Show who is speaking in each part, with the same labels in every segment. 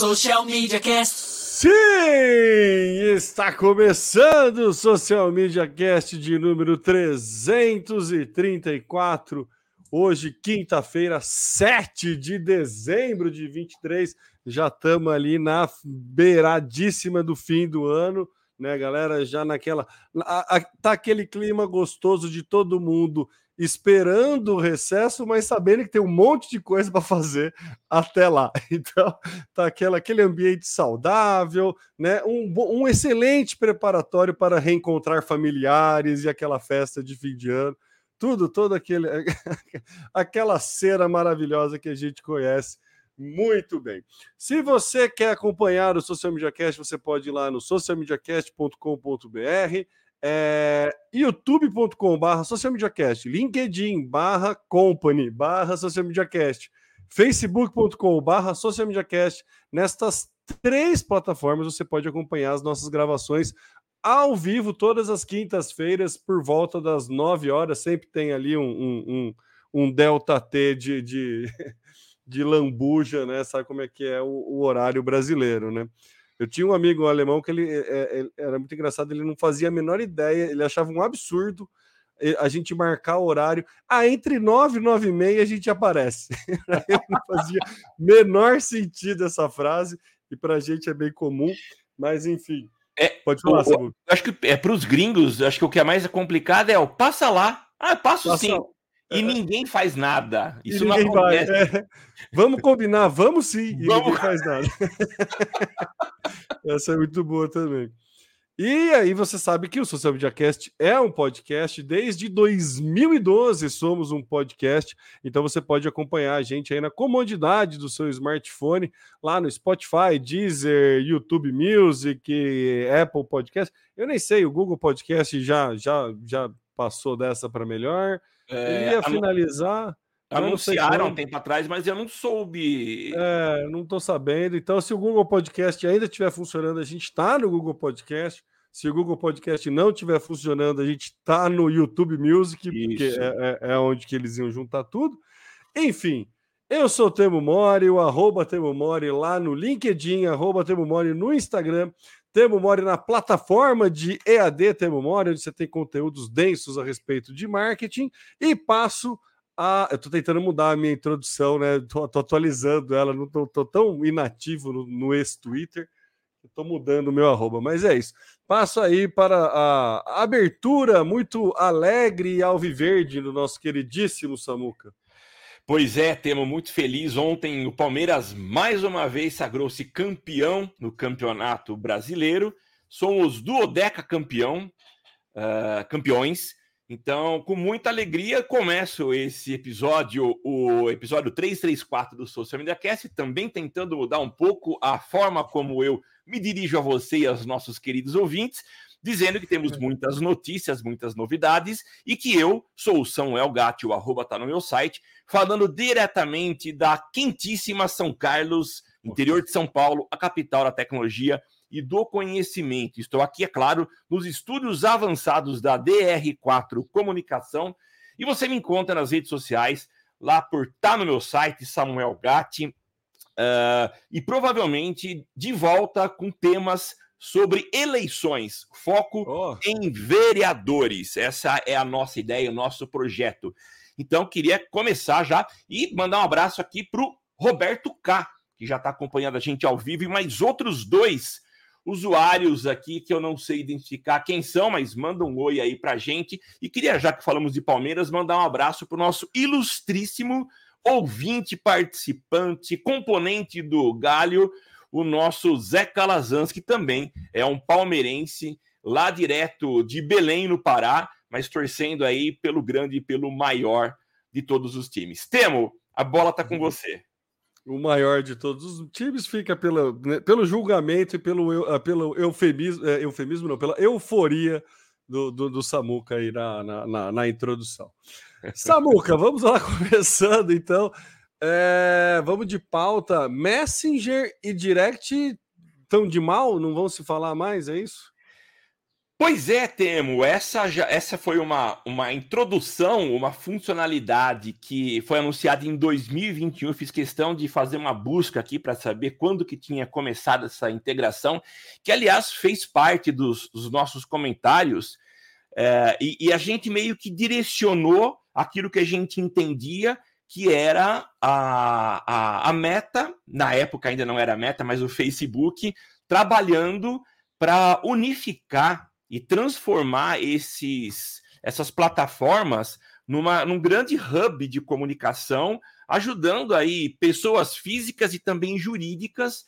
Speaker 1: Social Media Cast.
Speaker 2: Sim, está começando o Social Media Cast de número 334. Hoje, quinta-feira, 7 de dezembro de 23. Já estamos ali na beiradíssima do fim do ano, né, galera? Já naquela. A, a, tá aquele clima gostoso de todo mundo esperando o recesso, mas sabendo que tem um monte de coisa para fazer até lá. Então, tá aquela, aquele ambiente saudável, né? Um, um excelente preparatório para reencontrar familiares e aquela festa de fim de ano. Tudo, todo aquele aquela cena maravilhosa que a gente conhece muito bem. Se você quer acompanhar o Social Media Cast, você pode ir lá no socialmediacast.com.br é, youtube.com/barra socialmediacast, LinkedIn barra company barra socialmediacast, facebook.com barra socialmediacast. Nestas três plataformas você pode acompanhar as nossas gravações ao vivo todas as quintas-feiras por volta das 9 horas. Sempre tem ali um, um, um, um delta T de, de, de lambuja, né? Sabe como é que é o, o horário brasileiro, né? Eu tinha um amigo alemão que ele, é, é, era muito engraçado, ele não fazia a menor ideia, ele achava um absurdo a gente marcar o horário. Ah, entre 9 e 9 e meia a gente aparece. ele não fazia menor sentido essa frase, e para a gente é bem comum, mas enfim.
Speaker 3: É, Pode falar, o, Acho que é para os gringos, acho que o que é mais complicado é o passa lá. Ah, passo passa, sim. E ninguém faz nada. Isso não acontece. É.
Speaker 2: Vamos combinar, vamos sim, e vamos. ninguém faz nada. Essa é muito boa também. E aí você sabe que o Social Media Cast é um podcast desde 2012 somos um podcast, então você pode acompanhar a gente aí na comodidade do seu smartphone, lá no Spotify, Deezer, YouTube Music, Apple Podcast. Eu nem sei, o Google Podcast já já já passou dessa para melhor. É, ia finalizar.
Speaker 3: Anunciaram um tempo atrás, mas eu não soube.
Speaker 2: É, não estou sabendo. Então, se o Google Podcast ainda estiver funcionando, a gente está no Google Podcast. Se o Google Podcast não estiver funcionando, a gente está no YouTube Music, Isso. porque é, é, é, onde que eles iam juntar tudo. Enfim, eu sou o Temo Mori, o arroba Temo Mori lá no LinkedIn, arroba Temo Mori no Instagram. Temo Mori na plataforma de EAD Temo Mori, onde você tem conteúdos densos a respeito de marketing. E passo a. Eu estou tentando mudar a minha introdução, né? Estou atualizando ela, não estou tão inativo no, no ex-Twitter. Estou mudando o meu arroba, mas é isso. Passo aí para a abertura muito alegre e alviverde do nosso queridíssimo Samuca.
Speaker 3: Pois é, temos muito feliz. Ontem o Palmeiras mais uma vez sagrou-se campeão no Campeonato Brasileiro. Somos duodeca campeão, uh, campeões. Então, com muita alegria, começo esse episódio, o episódio 334 do Social Media Cast, também tentando mudar um pouco a forma como eu me dirijo a você e aos nossos queridos ouvintes dizendo que temos muitas notícias, muitas novidades e que eu sou o Samuel Gatti, o arroba tá no meu site, falando diretamente da quentíssima São Carlos, interior de São Paulo, a capital da tecnologia e do conhecimento. Estou aqui, é claro, nos estúdios avançados da DR4 Comunicação. E você me encontra nas redes sociais, lá por tá no meu site, Samuel Gatti, uh, e provavelmente de volta com temas sobre eleições, foco oh. em vereadores. Essa é a nossa ideia, o nosso projeto. Então, queria começar já e mandar um abraço aqui para o Roberto K, que já está acompanhando a gente ao vivo, e mais outros dois usuários aqui que eu não sei identificar quem são, mas manda um oi aí para a gente. E queria, já que falamos de Palmeiras, mandar um abraço para o nosso ilustríssimo ouvinte, participante, componente do Galho, o nosso Zé Calazans, que também é um palmeirense lá direto de Belém, no Pará, mas torcendo aí pelo grande e pelo maior de todos os times. Temo, a bola tá com uhum. você.
Speaker 2: O maior de todos os times fica pela, né, pelo julgamento e pelo, uh, pelo eufemismo, é, eufemismo, não, pela euforia do, do, do Samuca aí na, na, na, na introdução. Samuca, vamos lá começando então. É, vamos de pauta. Messenger e Direct estão de mal? Não vão se falar mais, é isso?
Speaker 3: Pois é, Temo, essa, já, essa foi uma, uma introdução, uma funcionalidade que foi anunciada em 2021. Eu fiz questão de fazer uma busca aqui para saber quando que tinha começado essa integração, que aliás fez parte dos, dos nossos comentários, é, e, e a gente meio que direcionou aquilo que a gente entendia que era a, a, a meta, na época ainda não era meta, mas o Facebook, trabalhando para unificar e transformar esses, essas plataformas numa, num grande hub de comunicação, ajudando aí pessoas físicas e também jurídicas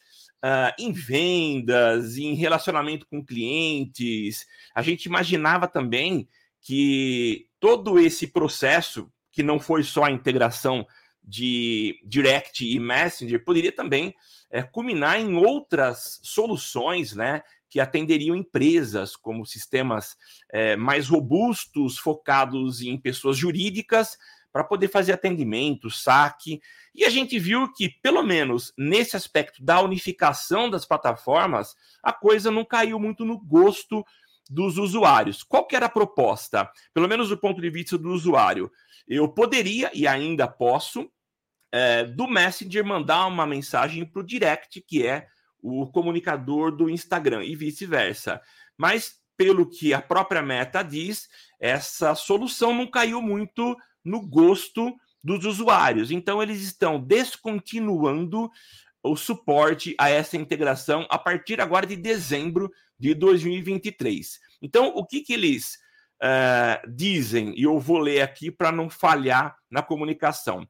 Speaker 3: uh, em vendas, em relacionamento com clientes. A gente imaginava também que todo esse processo, que não foi só a integração de Direct e Messenger, poderia também é, culminar em outras soluções, né? que atenderiam empresas, como sistemas é, mais robustos, focados em pessoas jurídicas, para poder fazer atendimento, saque. E a gente viu que, pelo menos nesse aspecto da unificação das plataformas, a coisa não caiu muito no gosto dos usuários. Qual que era a proposta? Pelo menos do ponto de vista do usuário. Eu poderia, e ainda posso, é, do Messenger mandar uma mensagem para o Direct, que é o comunicador do Instagram e vice-versa. Mas, pelo que a própria Meta diz, essa solução não caiu muito no gosto dos usuários. Então, eles estão descontinuando o suporte a essa integração a partir agora de dezembro de 2023. Então, o que, que eles uh, dizem? E eu vou ler aqui para não falhar na comunicação.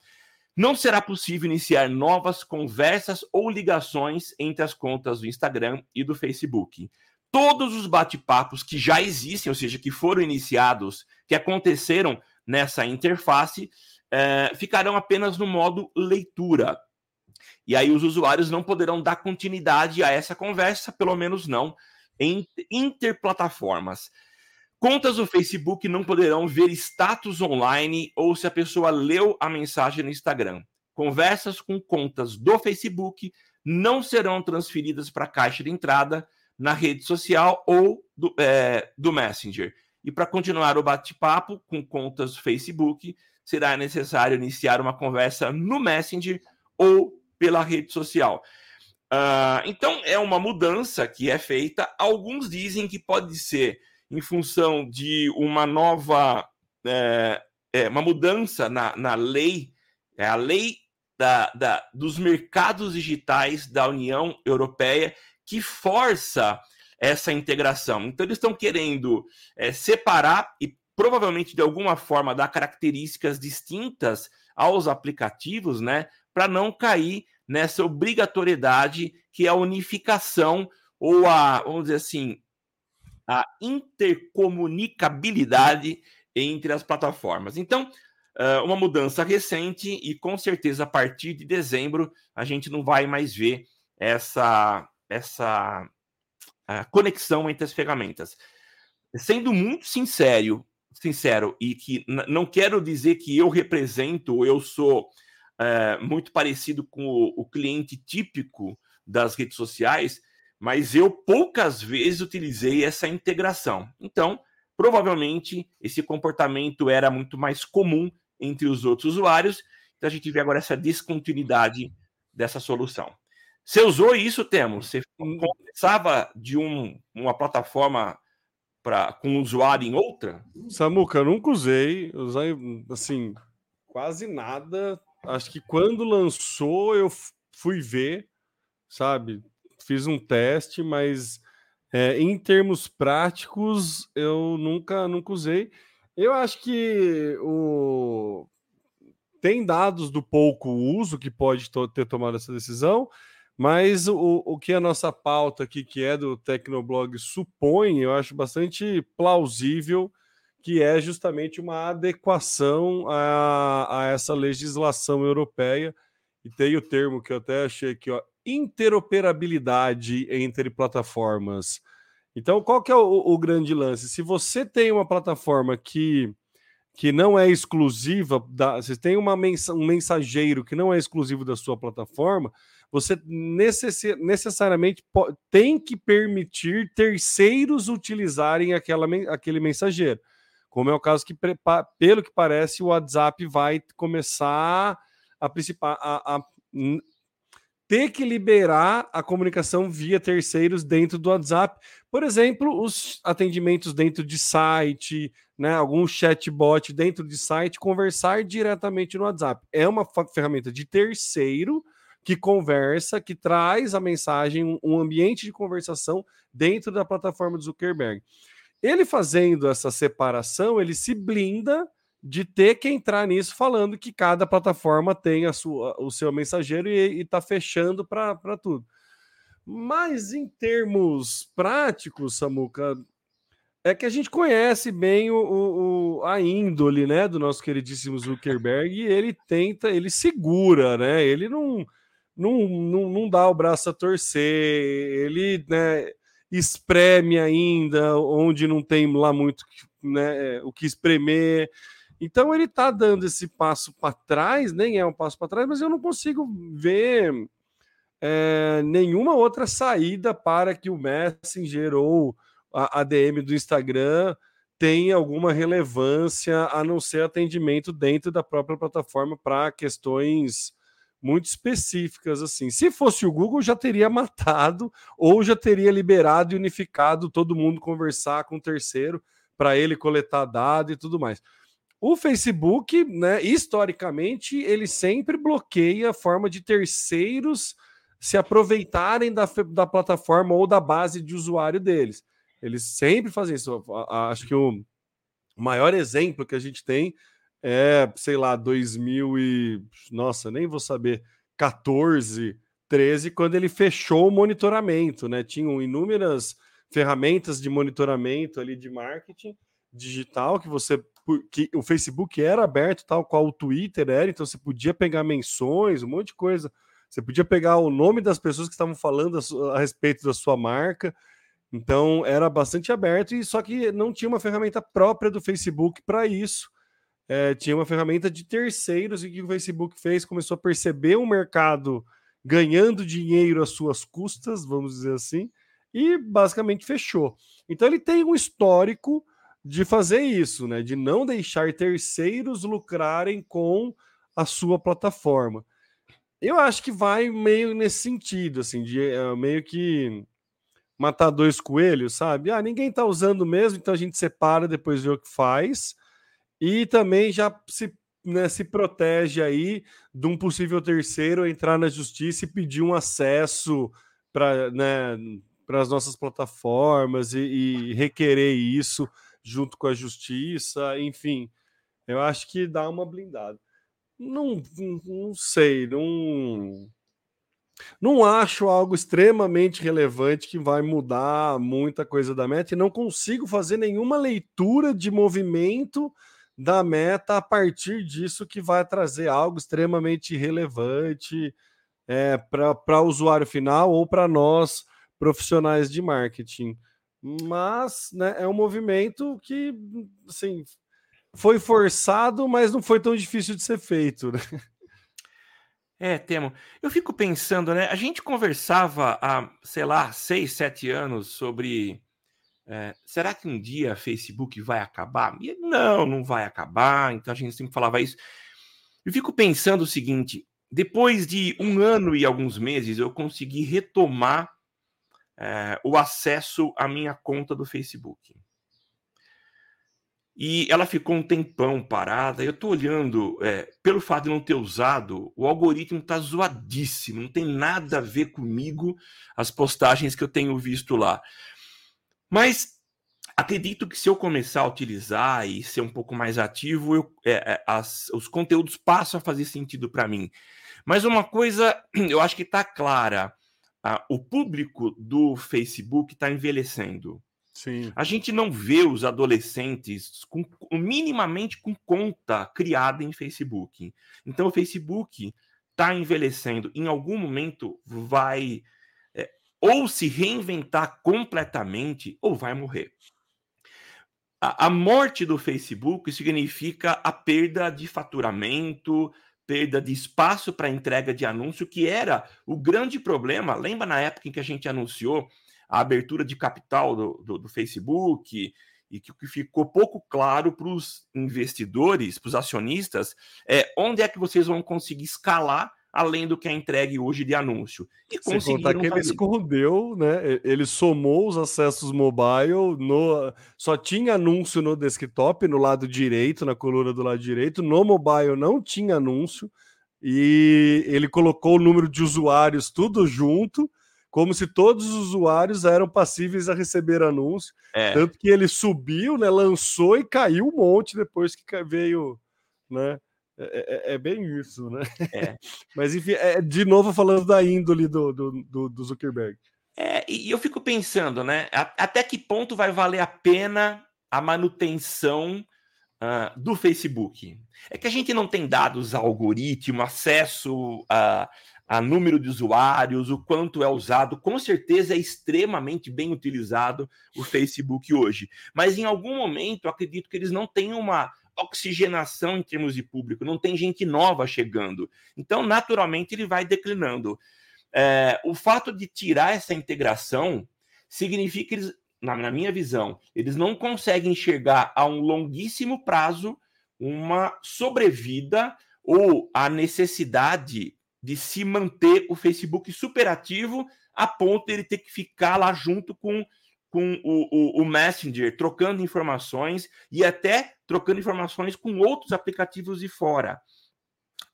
Speaker 3: Não será possível iniciar novas conversas ou ligações entre as contas do Instagram e do Facebook. Todos os bate-papos que já existem, ou seja, que foram iniciados, que aconteceram nessa interface, eh, ficarão apenas no modo leitura. E aí os usuários não poderão dar continuidade a essa conversa, pelo menos não interplataformas. Contas do Facebook não poderão ver status online ou se a pessoa leu a mensagem no Instagram. Conversas com contas do Facebook não serão transferidas para a caixa de entrada na rede social ou do, é, do Messenger. E para continuar o bate-papo com contas do Facebook, será necessário iniciar uma conversa no Messenger ou pela rede social. Uh, então, é uma mudança que é feita. Alguns dizem que pode ser em função de uma nova, é, é, uma mudança na, na lei, é a lei da, da, dos mercados digitais da União Europeia, que força essa integração. Então, eles estão querendo é, separar e provavelmente de alguma forma dar características distintas aos aplicativos, né, para não cair nessa obrigatoriedade que é a unificação ou a, vamos dizer assim, a intercomunicabilidade entre as plataformas. Então, uma mudança recente e com certeza a partir de dezembro a gente não vai mais ver essa essa conexão entre as ferramentas. Sendo muito sincero, sincero e que não quero dizer que eu represento, eu sou é, muito parecido com o, o cliente típico das redes sociais, mas eu poucas vezes utilizei essa integração. Então, provavelmente esse comportamento era muito mais comum entre os outros usuários. Então a gente vê agora essa descontinuidade dessa solução. Você usou isso, Temo? Você começava de um, uma plataforma para com um usuário em outra?
Speaker 2: Samuca, eu nunca usei, usei assim quase nada. Acho que quando lançou eu fui ver, sabe? fiz um teste, mas é, em termos práticos eu nunca, nunca usei. Eu acho que o... tem dados do pouco uso que pode ter tomado essa decisão, mas o, o que a nossa pauta aqui, que é do Tecnoblog, supõe, eu acho bastante plausível que é justamente uma adequação a, a essa legislação europeia. E tem o termo que eu até achei aqui, ó, interoperabilidade entre plataformas. Então, qual que é o, o, grande lance? Se você tem uma plataforma que, que não é exclusiva, da, você tem uma mensa, um mensageiro que não é exclusivo da sua plataforma, você necess, necessariamente tem que permitir terceiros utilizarem aquela, aquele mensageiro. Como é o caso que, pelo que parece, o WhatsApp vai começar a, a, a ter que liberar a comunicação via terceiros dentro do WhatsApp. Por exemplo, os atendimentos dentro de site, né, algum chatbot dentro de site, conversar diretamente no WhatsApp. É uma ferramenta de terceiro que conversa, que traz a mensagem, um ambiente de conversação dentro da plataforma do Zuckerberg. Ele fazendo essa separação, ele se blinda de ter que entrar nisso falando que cada plataforma tem a sua, o seu mensageiro e está fechando para tudo. Mas em termos práticos, Samuca, é que a gente conhece bem o, o, a índole né, do nosso queridíssimo Zuckerberg e ele tenta, ele segura, né? Ele não, não, não, não dá o braço a torcer, ele né, espreme ainda onde não tem lá muito né, o que espremer. Então ele está dando esse passo para trás, nem é um passo para trás, mas eu não consigo ver é, nenhuma outra saída para que o Messenger ou a, a DM do Instagram tenha alguma relevância a não ser atendimento dentro da própria plataforma para questões muito específicas assim. Se fosse o Google, já teria matado ou já teria liberado e unificado todo mundo conversar com o terceiro para ele coletar dado e tudo mais. O Facebook, né, historicamente, ele sempre bloqueia a forma de terceiros se aproveitarem da, da plataforma ou da base de usuário deles. Eles sempre fazem isso. Acho que o maior exemplo que a gente tem é, sei lá, 2000 e nossa, nem vou saber, 14, 13, quando ele fechou o monitoramento, né? Tinham inúmeras ferramentas de monitoramento ali de marketing digital que você que o Facebook era aberto, tal qual o Twitter era, então você podia pegar menções, um monte de coisa. Você podia pegar o nome das pessoas que estavam falando a, a respeito da sua marca. Então era bastante aberto, e só que não tinha uma ferramenta própria do Facebook para isso. É, tinha uma ferramenta de terceiros, e que o Facebook fez? Começou a perceber o mercado ganhando dinheiro às suas custas, vamos dizer assim, e basicamente fechou. Então ele tem um histórico de fazer isso, né? De não deixar terceiros lucrarem com a sua plataforma. Eu acho que vai meio nesse sentido, assim, de uh, meio que matar dois coelhos, sabe? Ah, ninguém tá usando mesmo, então a gente separa, depois vê o que faz. E também já se, né, se protege aí de um possível terceiro entrar na justiça e pedir um acesso para né, as nossas plataformas e, e requerer isso junto com a justiça, enfim, eu acho que dá uma blindada. Não, não sei, não. Não acho algo extremamente relevante que vai mudar muita coisa da meta e não consigo fazer nenhuma leitura de movimento da meta a partir disso que vai trazer algo extremamente relevante é, para o usuário final ou para nós profissionais de marketing mas né, é um movimento que assim, foi forçado, mas não foi tão difícil de ser feito. Né?
Speaker 3: É, Temo. Eu fico pensando, né? A gente conversava há, sei lá, seis, sete anos sobre é, será que um dia Facebook vai acabar? Não, não vai acabar. Então a gente sempre falava isso. Eu fico pensando o seguinte: depois de um ano e alguns meses, eu consegui retomar é, o acesso à minha conta do Facebook. E ela ficou um tempão parada. Eu estou olhando, é, pelo fato de não ter usado, o algoritmo está zoadíssimo, não tem nada a ver comigo as postagens que eu tenho visto lá. Mas acredito que se eu começar a utilizar e ser um pouco mais ativo, eu, é, é as, os conteúdos passam a fazer sentido para mim. Mas uma coisa eu acho que está clara ah, o público do Facebook está envelhecendo. Sim. A gente não vê os adolescentes com, minimamente com conta criada em Facebook. Então o Facebook está envelhecendo. Em algum momento vai ou se reinventar completamente ou vai morrer. A, a morte do Facebook significa a perda de faturamento, perda de espaço para entrega de anúncio, que era o grande problema. Lembra na época em que a gente anunciou a abertura de capital do, do, do Facebook e que o que ficou pouco claro para os investidores, para os acionistas, é onde é que vocês vão conseguir escalar além do que é entregue hoje de anúncio.
Speaker 2: E conseguiram que ele escondeu, né? Ele somou os acessos mobile, no, só tinha anúncio no desktop, no lado direito, na coluna do lado direito, no mobile não tinha anúncio, e ele colocou o número de usuários tudo junto, como se todos os usuários eram passíveis a receber anúncio. É. Tanto que ele subiu, né, lançou e caiu um monte depois que veio, né? É, é, é, bem isso, né? É. Mas enfim, é, de novo falando da índole do, do, do Zuckerberg.
Speaker 3: É, e eu fico pensando, né? Até que ponto vai valer a pena a manutenção uh, do Facebook? É que a gente não tem dados algoritmo, acesso a, a número de usuários, o quanto é usado. Com certeza é extremamente bem utilizado o Facebook hoje. Mas em algum momento, acredito que eles não têm uma oxigenação em termos de público, não tem gente nova chegando. Então, naturalmente, ele vai declinando. É, o fato de tirar essa integração significa que eles, na, na minha visão, eles não conseguem enxergar a um longuíssimo prazo uma sobrevida ou a necessidade de se manter o Facebook superativo a ponto de ele ter que ficar lá junto com com o, o, o, Messenger, trocando informações e até trocando informações com outros aplicativos de fora,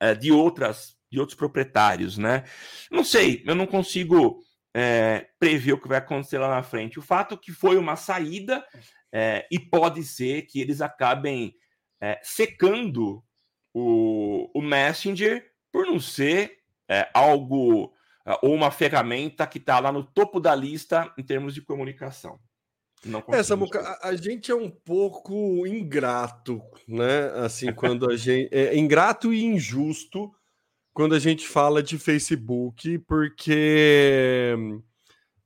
Speaker 3: é, de outras de outros proprietários, né? Não sei, eu não consigo é, prever o que vai acontecer lá na frente. O fato que foi uma saída é, e pode ser que eles acabem é, secando o, o Messenger por não ser algo ou uma ferramenta que está lá no topo da lista em termos de comunicação.
Speaker 2: Não é, Samuca, a, a, gente é um pouco ingrato, né? Assim, quando a gente. É ingrato e injusto quando a gente fala de Facebook, porque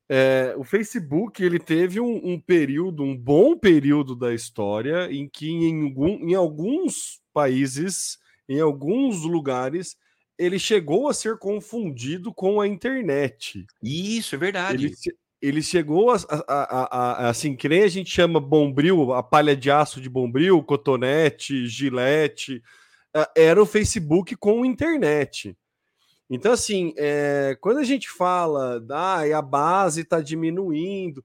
Speaker 2: é, o Facebook ele teve um, um, período, um bom período da história, em que em, em alguns países, em alguns lugares, ele chegou a ser confundido com a internet.
Speaker 3: Isso, é verdade.
Speaker 2: Ele, ele chegou a, a, a, assim, que nem a gente chama bombril, a palha de aço de bombril, cotonete, gilete, era o Facebook com internet. Então, assim, é, quando a gente fala, ah, a base está diminuindo,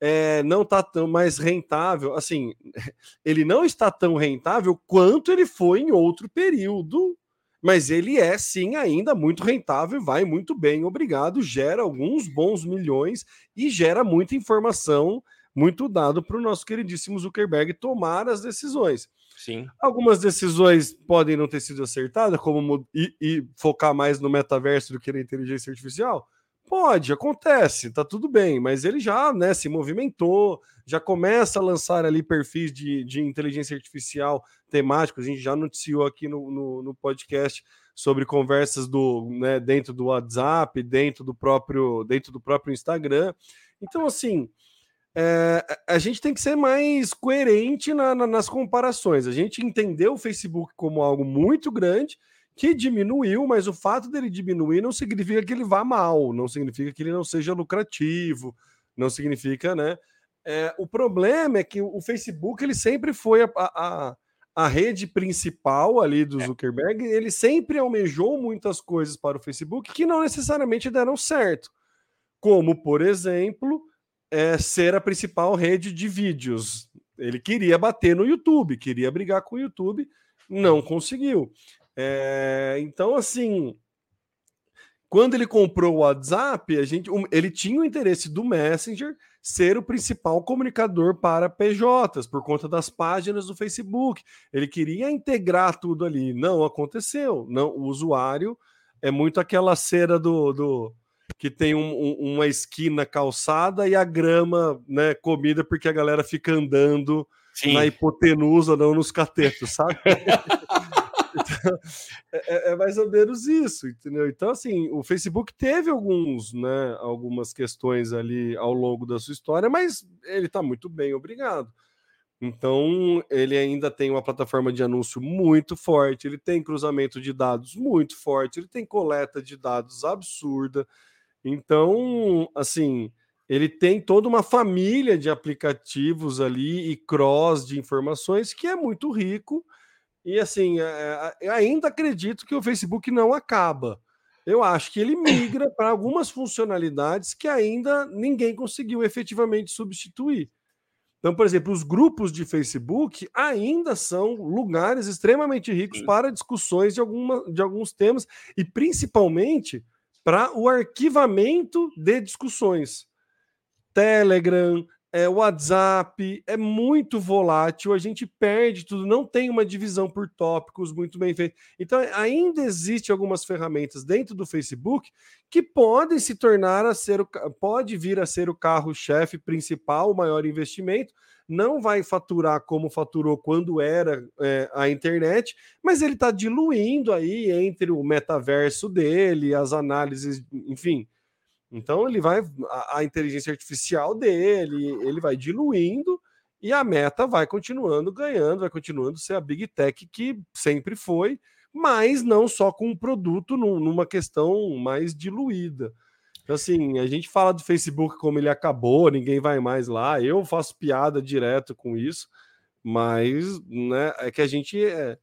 Speaker 2: é, não está tão mais rentável, assim, ele não está tão rentável quanto ele foi em outro período mas ele é sim ainda muito rentável, vai muito bem, obrigado, gera alguns bons milhões e gera muita informação, muito dado para o nosso queridíssimo Zuckerberg tomar as decisões.
Speaker 3: Sim.
Speaker 2: Algumas decisões podem não ter sido acertadas, como e, e focar mais no metaverso do que na inteligência artificial. Pode, acontece, tá tudo bem, mas ele já né, se movimentou, já começa a lançar ali perfis de, de inteligência artificial temáticos. A gente já noticiou aqui no, no, no podcast sobre conversas do né, dentro do WhatsApp, dentro do próprio dentro do próprio Instagram. Então, assim, é, a gente tem que ser mais coerente na, na, nas comparações. A gente entendeu o Facebook como algo muito grande que diminuiu, mas o fato dele diminuir não significa que ele vá mal, não significa que ele não seja lucrativo, não significa, né? É, o problema é que o Facebook ele sempre foi a, a, a rede principal ali do é. Zuckerberg, ele sempre almejou muitas coisas para o Facebook que não necessariamente deram certo, como, por exemplo, é, ser a principal rede de vídeos. Ele queria bater no YouTube, queria brigar com o YouTube, não conseguiu. É, então, assim, quando ele comprou o WhatsApp, a gente, ele tinha o interesse do Messenger ser o principal comunicador para PJs, por conta das páginas do Facebook. Ele queria integrar tudo ali. Não aconteceu. Não, o usuário é muito aquela cera do, do que tem um, um, uma esquina calçada e a grama né, comida porque a galera fica andando Sim. na hipotenusa, não nos catetos, sabe? Então, é, é, mais ou menos isso, entendeu? Então, assim, o Facebook teve alguns, né, algumas questões ali ao longo da sua história, mas ele está muito bem, obrigado. Então, ele ainda tem uma plataforma de anúncio muito forte, ele tem cruzamento de dados muito forte, ele tem coleta de dados absurda. Então, assim, ele tem toda uma família de aplicativos ali e cross de informações que é muito rico. E assim, é, é, ainda acredito que o Facebook não acaba. Eu acho que ele migra para algumas funcionalidades que ainda ninguém conseguiu efetivamente substituir. Então, por exemplo, os grupos de Facebook ainda são lugares extremamente ricos para discussões de, alguma, de alguns temas e principalmente para o arquivamento de discussões. Telegram, é, WhatsApp é muito volátil, a gente perde tudo, não tem uma divisão por tópicos muito bem feita. Então, ainda existe algumas ferramentas dentro do Facebook que podem se tornar a ser o, pode vir a ser o carro-chefe principal, o maior investimento. Não vai faturar como faturou quando era é, a internet, mas ele está diluindo aí entre o metaverso dele, as análises, enfim, então ele vai a, a, inteligência artificial dele, ele vai diluindo e a meta vai continuando ganhando, vai continuando ser a big tech que sempre foi, mas não só com um produto num, numa questão mais diluída. Então, assim, a gente fala do Facebook como ele acabou, ninguém vai mais lá. Eu faço piada direto com isso, mas né, é que a gente é,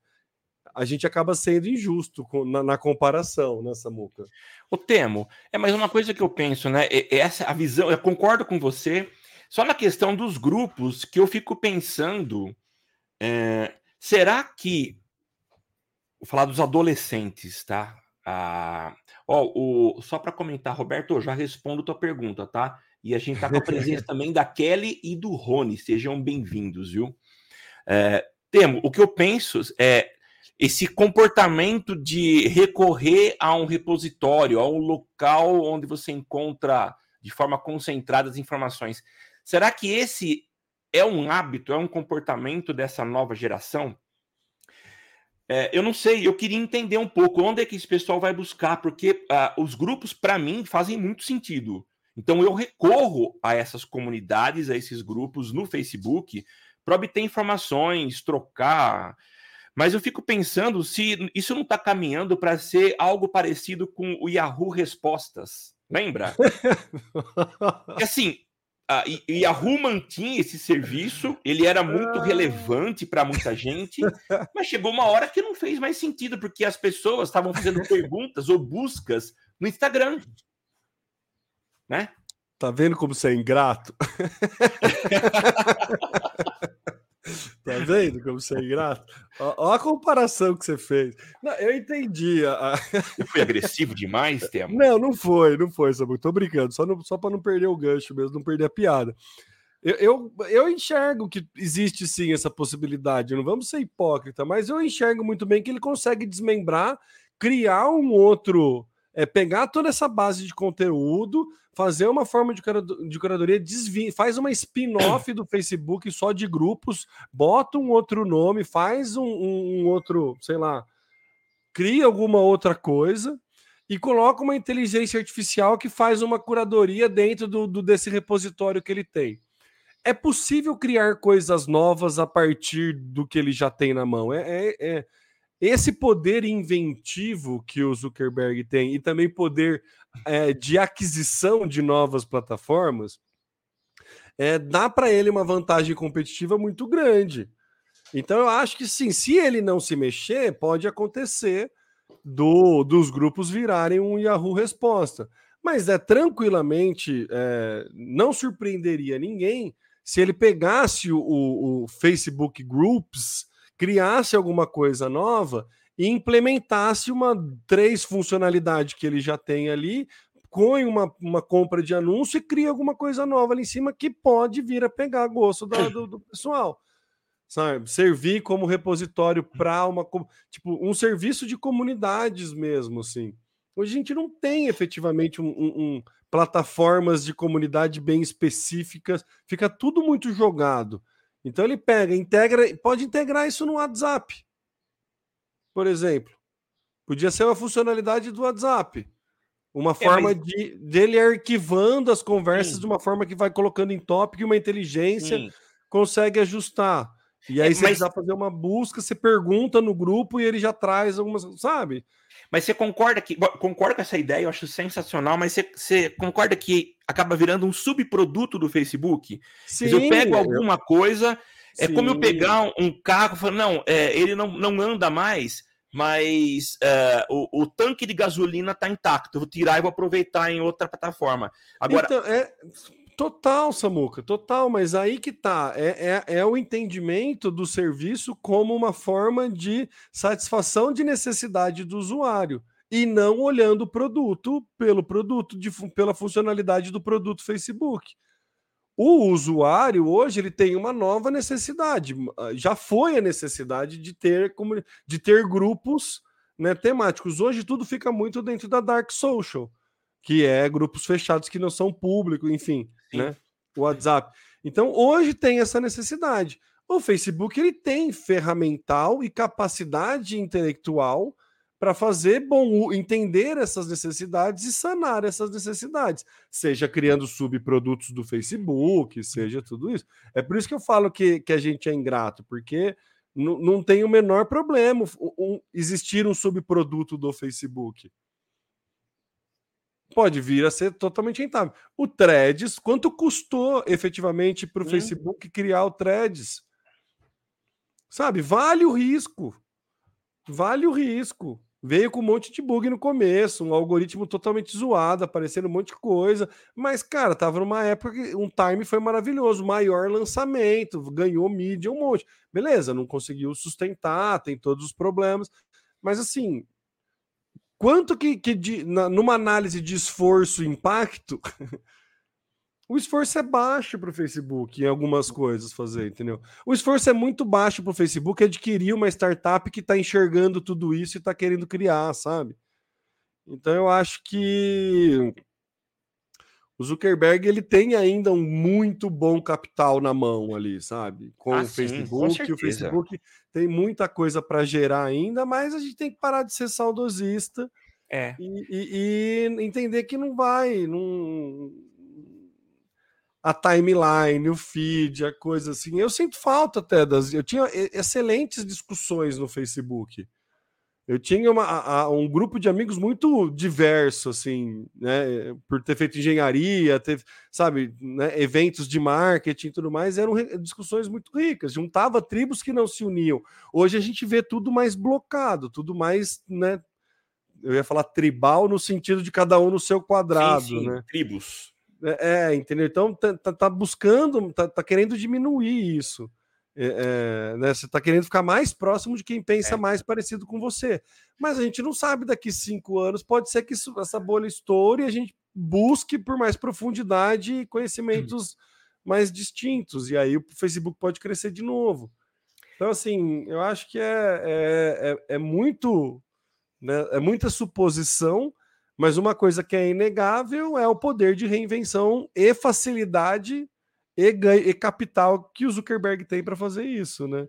Speaker 2: a gente acaba sendo injusto na, na comparação, né, Samuca?
Speaker 3: O Temo, é mais uma coisa que eu penso, né? Essa a visão, eu concordo com você, só na questão dos grupos que eu fico pensando, é, será que vou falar dos adolescentes, tá? Ah, ó, o, só para comentar, Roberto, eu já respondo tua pergunta, tá? E a gente tá com a presença também da Kelly e do Rony, sejam bem-vindos, viu? É, Temo, o que eu penso é esse comportamento de recorrer a um repositório, a um local onde você encontra de forma concentrada as informações. Será que esse é um hábito, é um comportamento dessa nova geração? É, eu não sei, eu queria entender um pouco onde é que esse pessoal vai buscar, porque uh, os grupos, para mim, fazem muito sentido. Então, eu recorro a essas comunidades, a esses grupos no Facebook, para obter informações, trocar mas eu fico pensando se isso não está caminhando para ser algo parecido com o Yahoo Respostas. Lembra? e assim, a Yahoo mantinha esse serviço, ele era muito relevante para muita gente, mas chegou uma hora que não fez mais sentido, porque as pessoas estavam fazendo perguntas ou buscas no Instagram. Né?
Speaker 2: Tá vendo como você é ingrato? Tá vendo como você é ingrato? Olha a comparação que você fez. Não, eu entendi. A...
Speaker 3: Eu fui agressivo demais, Temo?
Speaker 2: Não, não foi, não foi, Samu. Tô brincando, só, só para não perder o gancho mesmo, não perder a piada. Eu, eu, eu, enxergo que existe sim essa possibilidade, não vamos ser hipócrita, mas eu enxergo muito bem que ele consegue desmembrar, criar um outro é pegar toda essa base de conteúdo, fazer uma forma de, de curadoria, desvia, faz uma spin-off do Facebook só de grupos, bota um outro nome, faz um, um, um outro, sei lá, cria alguma outra coisa e coloca uma inteligência artificial que faz uma curadoria dentro do, do, desse repositório que ele tem. É possível criar coisas novas a partir do que ele já tem na mão. É, é, é, esse poder inventivo que o Zuckerberg tem e também poder é, de aquisição de novas plataformas, é, dá para ele uma vantagem competitiva muito grande. Então eu acho que sim, se ele não se mexer, pode acontecer do, dos grupos virarem um Yahoo Resposta. Mas é tranquilamente, é, não surpreenderia ninguém se ele pegasse o, o Facebook Groups criasse alguma coisa nova e implementasse uma três funcionalidades que ele já tem ali, põe uma, uma compra de anúncio e cria alguma coisa nova ali em cima que pode vir a pegar gosto do, do, do pessoal. Sabe? Servir como repositório para uma tipo um serviço de comunidades mesmo, assim. Hoje a gente não tem efetivamente um, um, um plataformas de comunidade bem específicas, fica tudo muito jogado. Então ele pega, integra, pode integrar isso no WhatsApp, por exemplo. Podia ser uma funcionalidade do WhatsApp. Uma é, forma mas... de dele arquivando as conversas Sim. de uma forma que vai colocando em tópico uma inteligência. Sim. consegue ajustar. E aí, é, você precisa fazer uma busca, você pergunta no grupo e ele já traz algumas, sabe?
Speaker 3: Mas você concorda que. Concorda com essa ideia, eu acho sensacional, mas você, você concorda que acaba virando um subproduto do Facebook? Sim, eu pego alguma coisa, é Sim. como eu pegar um carro e falar, não, é, ele não, não anda mais, mas é, o, o, tanque de gasolina está intacto. Eu vou tirar e vou aproveitar em outra plataforma. Agora.
Speaker 2: Então, é, Total, Samuca, total, mas aí que tá. É, é, é, o entendimento do serviço como uma forma de satisfação de necessidade do usuário e não olhando o produto pelo produto, de, pela funcionalidade do produto Facebook. O usuário hoje ele tem uma nova necessidade. Já foi a necessidade de ter, de ter grupos né, temáticos. Hoje tudo fica muito dentro da dark social que é grupos fechados que não são públicos, enfim, Sim. né? O WhatsApp. Então, hoje tem essa necessidade. O Facebook ele tem ferramental e capacidade intelectual para fazer bom entender essas necessidades e sanar essas necessidades, seja criando subprodutos do Facebook, seja tudo isso. É por isso que eu falo que, que a gente é ingrato, porque não tem o menor problema um, existir um subproduto do Facebook pode vir a ser totalmente rentável. O Threads, quanto custou efetivamente para o. Facebook criar o Threads? Sabe, vale o risco. Vale o risco. Veio com um monte de bug no começo, um algoritmo totalmente zoado, aparecendo um monte de coisa. Mas, cara, tava numa época que um time foi maravilhoso, maior lançamento, ganhou mídia, um monte. Beleza, não conseguiu sustentar, tem todos os problemas. Mas assim, Quanto que, que de, na, numa análise de esforço e impacto, o esforço é baixo para o Facebook em algumas coisas fazer, entendeu? O esforço é muito baixo para o Facebook adquirir uma startup que está enxergando tudo isso e está querendo criar, sabe? Então eu acho que o Zuckerberg ele tem ainda um muito bom capital na mão ali, sabe? Com ah, o Facebook, sim, com o Facebook tem muita coisa para gerar ainda, mas a gente tem que parar de ser saudosista
Speaker 3: é.
Speaker 2: e, e, e entender que não vai, não a timeline, o feed, a coisa assim. Eu sinto falta até das. Eu tinha excelentes discussões no Facebook eu tinha uma, a, um grupo de amigos muito diverso, assim, né? Por ter feito engenharia, ter, sabe, né? eventos de marketing e tudo mais, eram discussões muito ricas. Juntava tribos que não se uniam. Hoje a gente vê tudo mais blocado, tudo mais, né? Eu ia falar tribal no sentido de cada um no seu quadrado, sim, sim, né?
Speaker 3: Tribos.
Speaker 2: É, é, entendeu? Então tá, tá, tá buscando, tá, tá querendo diminuir isso. É, é, né, você está querendo ficar mais próximo de quem pensa é. mais parecido com você. Mas a gente não sabe daqui cinco anos, pode ser que isso, essa bolha estoure e a gente busque por mais profundidade e conhecimentos hum. mais distintos. E aí o Facebook pode crescer de novo. Então, assim, eu acho que é, é, é, é muito. Né, é muita suposição, mas uma coisa que é inegável é o poder de reinvenção e facilidade e, e capital que o Zuckerberg tem para fazer isso, né?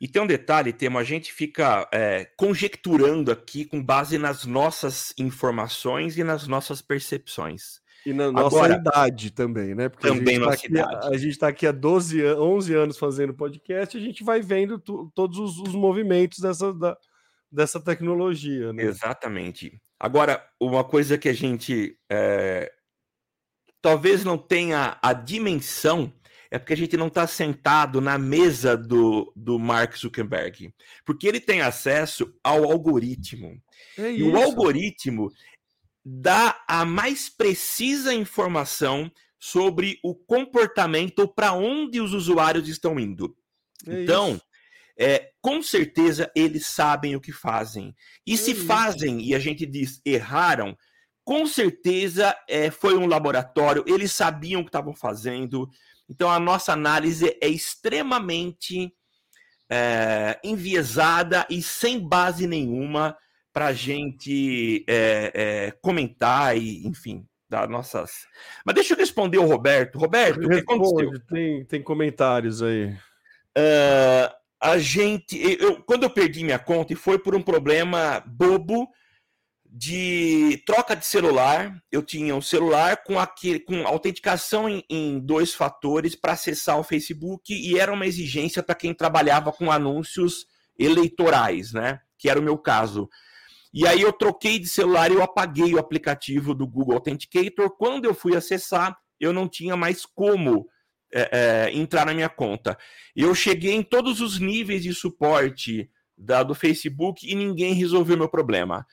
Speaker 3: E tem um detalhe, Temo, a gente fica é, conjecturando aqui com base nas nossas informações e nas nossas percepções.
Speaker 2: E na nossa Agora, idade também, né?
Speaker 3: Porque também a gente
Speaker 2: está aqui, a gente tá aqui há 12, 11 anos fazendo podcast e a gente vai vendo todos os, os, movimentos dessa, da, dessa tecnologia, né?
Speaker 3: Exatamente. Agora, uma coisa que a gente é, talvez não tenha a dimensão, é porque a gente não está sentado na mesa do, do Mark Zuckerberg. Porque ele tem acesso ao algoritmo. É e o algoritmo dá a mais precisa informação sobre o comportamento para onde os usuários estão indo. É então, é, com certeza eles sabem o que fazem. E se isso. fazem, e a gente diz erraram, com certeza é, foi um laboratório, eles sabiam o que estavam fazendo. Então a nossa análise é extremamente é, enviesada e sem base nenhuma para a gente é, é, comentar e, enfim, dar nossas. Mas deixa eu responder o Roberto. Roberto,
Speaker 2: o que aconteceu? Tem, tem comentários aí.
Speaker 3: Uh, a gente, eu, quando eu perdi minha conta e foi por um problema bobo de troca de celular. Eu tinha um celular com, aquele, com autenticação em, em dois fatores para acessar o Facebook e era uma exigência para quem trabalhava com anúncios eleitorais, né? Que era o meu caso. E aí eu troquei de celular e eu apaguei o aplicativo do Google Authenticator. Quando eu fui acessar, eu não tinha mais como é, é, entrar na minha conta. Eu cheguei em todos os níveis de suporte da, do Facebook e ninguém resolveu meu problema.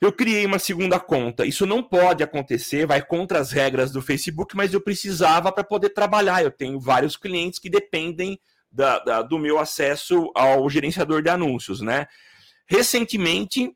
Speaker 3: Eu criei uma segunda conta. Isso não pode acontecer, vai contra as regras do Facebook, mas eu precisava para poder trabalhar. Eu tenho vários clientes que dependem da, da, do meu acesso ao gerenciador de anúncios, né? Recentemente,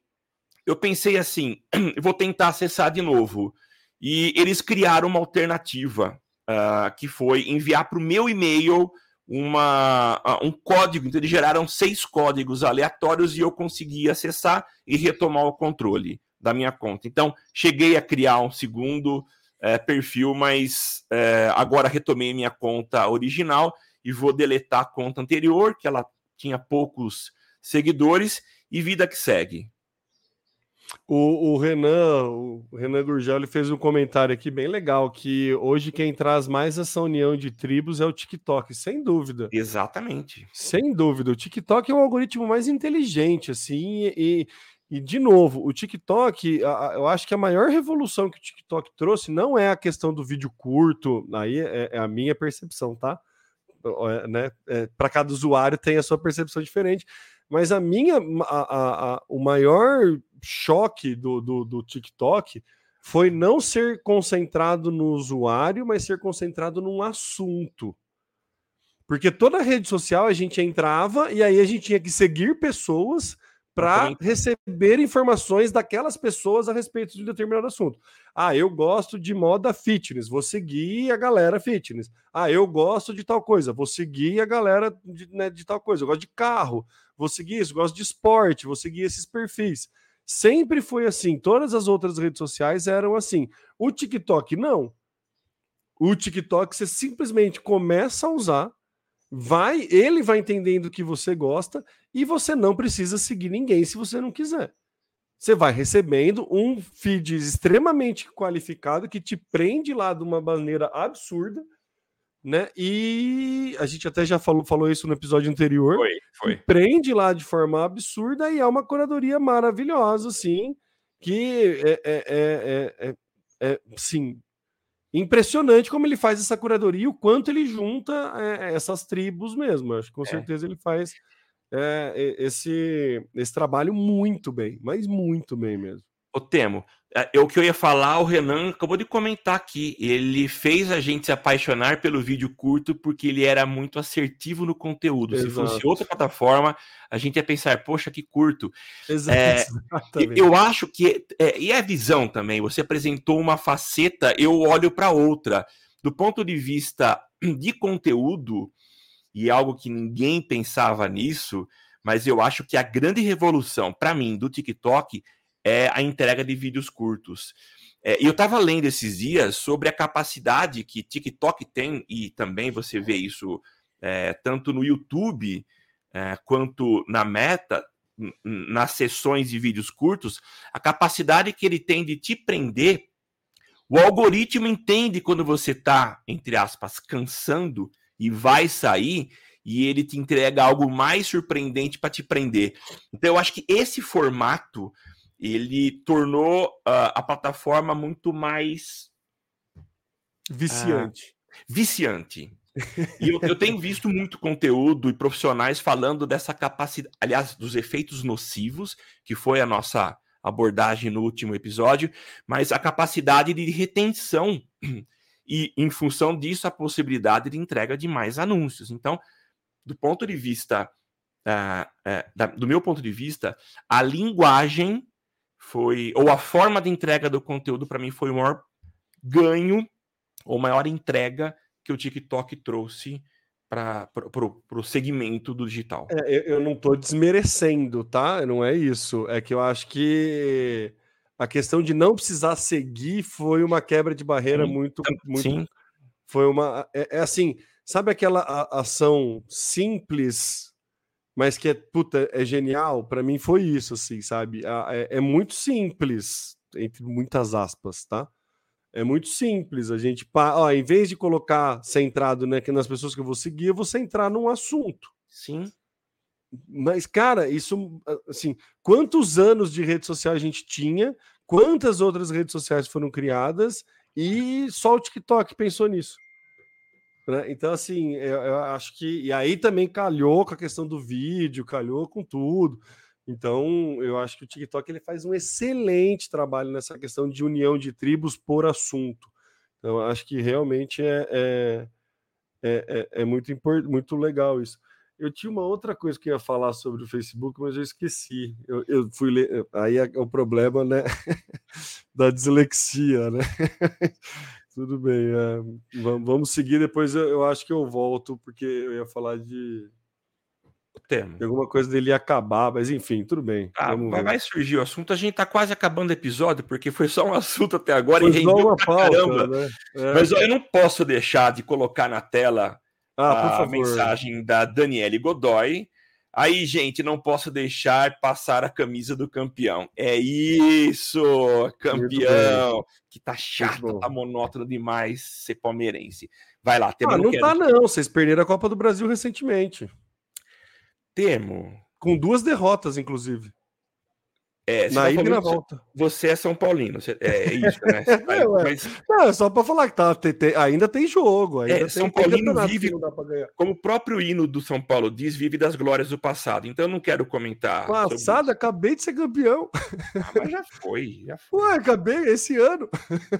Speaker 3: eu pensei assim, vou tentar acessar de novo. E eles criaram uma alternativa, uh, que foi enviar para o meu e-mail uma, uh, um código. Então, eles geraram seis códigos aleatórios e eu consegui acessar e retomar o controle da minha conta. Então, cheguei a criar um segundo uh, perfil, mas eh, agora retomei minha conta original e vou deletar a conta anterior, que ela tinha poucos seguidores, e vida que segue.
Speaker 2: O, o, Renan, o Renan Gurgel, ele fez um comentário aqui bem legal, que hoje quem traz mais essa união de tribos é o TikTok, sem dúvida.
Speaker 3: Exatamente.
Speaker 2: Sem dúvida. O TikTok é o algoritmo mais inteligente, assim, e, e de novo, o TikTok, eu acho que a maior revolução que o TikTok trouxe não é a questão do vídeo curto, aí é, é a minha percepção, tá? É, né? É, Para cada usuário tem a sua percepção diferente, mas a minha, a, a, a, o maior choque do, do, do TikTok foi não ser concentrado no usuário, mas ser concentrado num assunto. Porque toda rede social a gente entrava e aí a gente tinha que seguir pessoas para receber informações daquelas pessoas a respeito de um determinado assunto. Ah, eu gosto de moda fitness, vou seguir a galera fitness. Ah, eu gosto de tal coisa, vou seguir a galera de, né, de tal coisa. Eu gosto de carro, vou seguir isso. Gosto de esporte, vou seguir esses perfis. Sempre foi assim. Todas as outras redes sociais eram assim. O TikTok não. O TikTok você simplesmente começa a usar, vai, ele vai entendendo que você gosta e você não precisa seguir ninguém se você não quiser. Você vai recebendo um feed extremamente qualificado que te prende lá de uma maneira absurda, né? E a gente até já falou, falou isso no episódio anterior.
Speaker 3: Foi, foi.
Speaker 2: Prende lá de forma absurda e é uma curadoria maravilhosa, assim, que é, é, é, é, é sim, impressionante como ele faz essa curadoria e o quanto ele junta é, essas tribos mesmo. Acho que com é. certeza ele faz é, esse, esse trabalho muito bem, mas muito bem mesmo.
Speaker 3: O Temo, é o que eu ia falar, o Renan acabou de comentar aqui. Ele fez a gente se apaixonar pelo vídeo curto porque ele era muito assertivo no conteúdo. Exato. Se fosse outra plataforma, a gente ia pensar, poxa, que curto. Exato, é, eu acho que. É, e a visão também, você apresentou uma faceta, eu olho para outra. Do ponto de vista de conteúdo, e algo que ninguém pensava nisso, mas eu acho que a grande revolução, para mim, do TikTok é a entrega de vídeos curtos. É, eu estava lendo esses dias sobre a capacidade que TikTok tem, e também você vê isso é, tanto no YouTube é, quanto na Meta, nas sessões de vídeos curtos, a capacidade que ele tem de te prender. O algoritmo entende quando você está, entre aspas, cansando e vai sair e ele te entrega algo mais surpreendente para te prender. Então eu acho que esse formato ele tornou uh, a plataforma muito mais
Speaker 2: viciante.
Speaker 3: Uh, viciante. E eu, eu, tenho visto muito conteúdo e profissionais falando dessa capacidade, aliás, dos efeitos nocivos, que foi a nossa abordagem no último episódio, mas a capacidade de retenção e, em função disso, a possibilidade de entrega de mais anúncios. Então, do ponto de vista, uh, uh, da, do meu ponto de vista, a linguagem foi, ou a forma de entrega do conteúdo, para mim, foi o maior ganho, ou maior entrega que o TikTok trouxe para o segmento do digital.
Speaker 2: É, eu, eu, não estou desmerecendo, tá? Não é isso. É que eu acho que a questão de não precisar seguir foi uma quebra de barreira sim, muito, muito. Sim. Foi uma. É, é, assim, sabe aquela ação simples mas que é, puta, é genial, para mim foi isso, assim, sabe? É, é, muito simples, entre muitas aspas, tá? É muito simples. A gente, ó, em vez de colocar centrado né, nas pessoas que eu vou seguir, eu vou centrar num assunto.
Speaker 3: Sim.
Speaker 2: Mas, cara, isso, assim, quantos anos de rede social a gente tinha, quantas outras redes sociais foram criadas e só o TikTok pensou nisso. Né? Então, assim, eu, eu, acho que. E aí também calhou com a questão do vídeo, calhou com tudo. Então, eu acho que o TikTok ele faz um excelente trabalho nessa questão de união de tribos por assunto. Então, acho que realmente é, é, é, é, é muito, muito legal isso. Eu tinha uma outra coisa que eu ia falar sobre o Facebook, mas eu esqueci. Eu, eu fui ler. Aí é o problema, né? da dislexia, né? Tudo bem. É, vamos seguir. Depois eu, eu, acho que eu volto, porque eu ia falar de.
Speaker 3: Tema.
Speaker 2: De alguma coisa dele ia acabar, mas enfim, tudo bem.
Speaker 3: Ah, vai, vai, surgir o assunto. A gente tá quase acabando o episódio, porque foi só um assunto até agora
Speaker 2: foi e rendeu uma pauta, caramba. Né?
Speaker 3: É. Mas ó, eu não posso deixar de colocar na tela ah, a mensagem da Daniele Godoy. Aí, gente, não posso deixar passar a camisa do campeão. É isso, campeão. Que tá chato, tá monótono demais ser palmeirense. Vai lá,
Speaker 2: Temo. Ah, não, não tá, não. Vocês perderam a Copa do Brasil recentemente.
Speaker 3: Temo.
Speaker 2: Com duas derrotas, inclusive.
Speaker 3: É, na ida e na volta. Você é São Paulino, você, é, é isso, né?
Speaker 2: é, mas... Não, é só para falar que tá, tem, tem, ainda tem jogo. Ainda
Speaker 3: é,
Speaker 2: tem,
Speaker 3: São Paulino vive, como o próprio hino do São Paulo diz, vive das glórias do passado. Então eu não quero comentar.
Speaker 2: Passado, acabei de ser campeão.
Speaker 3: Ah, mas já foi, já foi.
Speaker 2: Ué, acabei esse ano.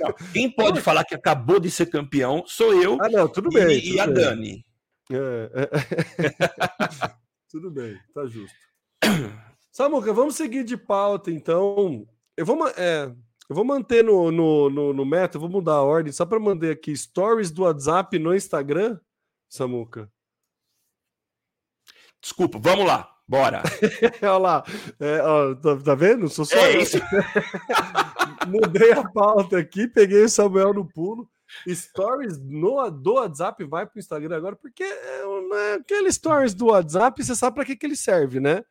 Speaker 3: Não, quem pode falar que acabou de ser campeão sou eu.
Speaker 2: Ah, não, tudo bem.
Speaker 3: E,
Speaker 2: tudo
Speaker 3: e a
Speaker 2: bem.
Speaker 3: Dani.
Speaker 2: É. tudo bem, tá justo. Samuca, vamos seguir de pauta, então. Eu vou, é, eu vou manter no, no, no, no meta, vou mudar a ordem, só para mandar aqui stories do WhatsApp no Instagram, Samuca.
Speaker 3: Desculpa, vamos lá, bora.
Speaker 2: Olha lá, é, ó, tá, tá, vendo? Sou só é isso. Mudei a pauta aqui, peguei o Samuel no pulo. Stories no, do WhatsApp vai para o Instagram agora, porque é, é, aquele stories do WhatsApp, você sabe para que, que ele serve, né?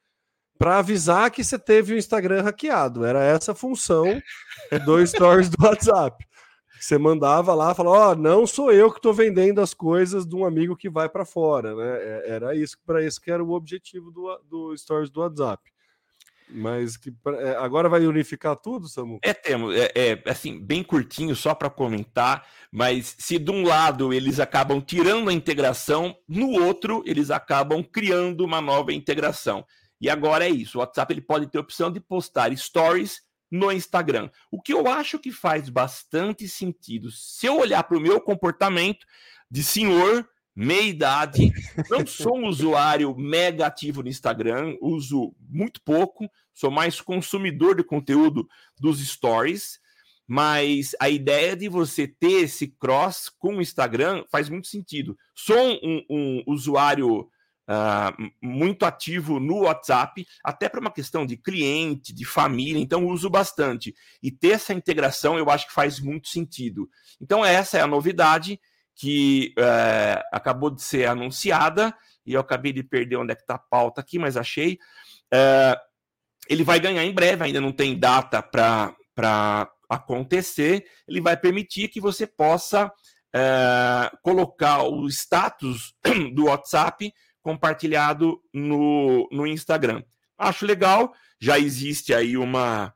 Speaker 2: Para avisar que você teve o Instagram hackeado. Era essa função do Stories do WhatsApp. Você mandava lá, falava, ó, oh, não sou eu que estou vendendo as coisas de um amigo que vai para fora, né? É, era isso para isso que era o objetivo do, do Stories do WhatsApp. Mas que é, agora vai unificar tudo, Samu?
Speaker 3: É, temos, é, é assim, bem curtinho só para comentar, mas se de um lado eles acabam tirando a integração, no outro eles acabam criando uma nova integração. E agora é isso. O WhatsApp ele pode ter a opção de postar stories no Instagram. O que eu acho que faz bastante sentido. Se eu olhar para o meu comportamento de senhor, meia idade, não sou um usuário mega ativo no Instagram, uso muito pouco, sou mais consumidor de conteúdo dos stories. Mas a ideia de você ter esse cross com o Instagram faz muito sentido. Sou um, um usuário uh, muito ativo no WhatsApp, até para uma questão de cliente, de família, então uso bastante. E ter essa integração eu acho que faz muito sentido. Então, essa é a novidade que uh, acabou de ser anunciada, e eu acabei de perder onde é que está a pauta aqui, mas achei. Uh, ele vai ganhar em breve, ainda não tem data para acontecer. Ele vai permitir que você possa uh, colocar o status do WhatsApp compartilhado no, no Instagram. Acho legal, já existe aí uma,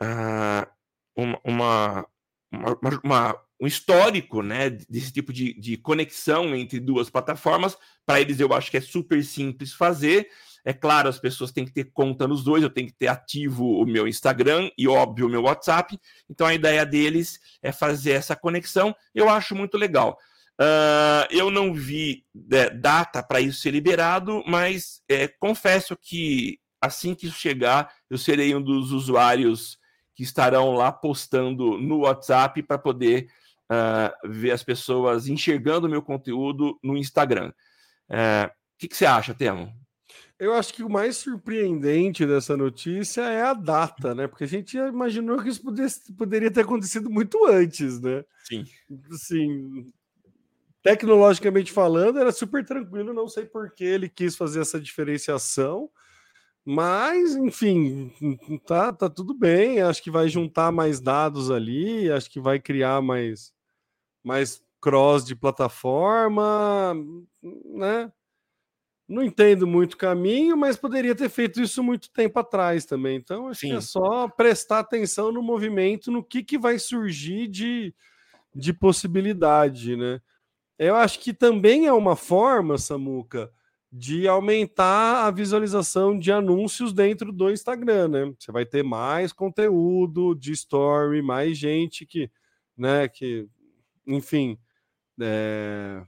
Speaker 3: uh, uma, uma, uma, uma, um histórico né, desse tipo de, de conexão entre duas plataformas. Para eles, eu acho que é super simples fazer. É claro, as pessoas têm que ter conta nos dois, eu tenho que ter ativo o meu Instagram e, óbvio, o meu WhatsApp. Então, a ideia deles é fazer essa conexão. Eu acho muito legal. Uh, eu não vi é, data para isso ser liberado, mas é, confesso que assim que isso chegar, eu serei um dos usuários que estarão lá postando no WhatsApp para poder uh, ver as pessoas enxergando o meu conteúdo no Instagram. Uh, o que, que, você acha, Temo?
Speaker 2: Eu acho que o mais surpreendente dessa notícia é a data, né? Porque a gente imaginou que isso poderia ter acontecido muito antes, né?
Speaker 3: Sim.
Speaker 2: Assim, tecnologicamente falando, era super tranquilo. Não sei por que ele quis fazer essa diferenciação. Mas, enfim, tá, tá tudo bem. Acho que vai juntar mais dados ali, acho que vai criar mais, mais cross de plataforma, né? Não entendo muito o caminho, mas poderia ter feito isso muito tempo atrás também. Então, acho Sim. que é só prestar atenção no movimento, no que, que vai surgir de, de possibilidade, né? Eu acho que também é uma forma, Samuca, de aumentar a visualização de anúncios dentro do Instagram, né? Você vai ter mais conteúdo de story, mais gente que, né, que, enfim, é,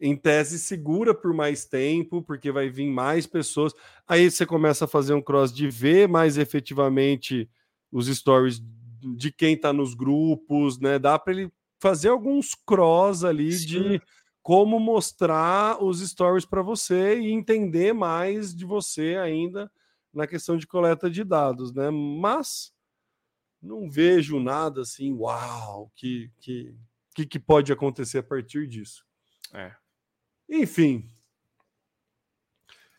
Speaker 2: em tese segura por mais tempo, porque vai vir mais pessoas. Aí você começa a fazer um cross de ver mais efetivamente os stories de quem está nos grupos, né? Dá para ele fazer alguns cross ali Sim. de como mostrar os stories para você e entender mais de você ainda na questão de coleta de dados, né? Mas não vejo nada assim, uau, que que que, que pode acontecer a partir disso. É. Enfim.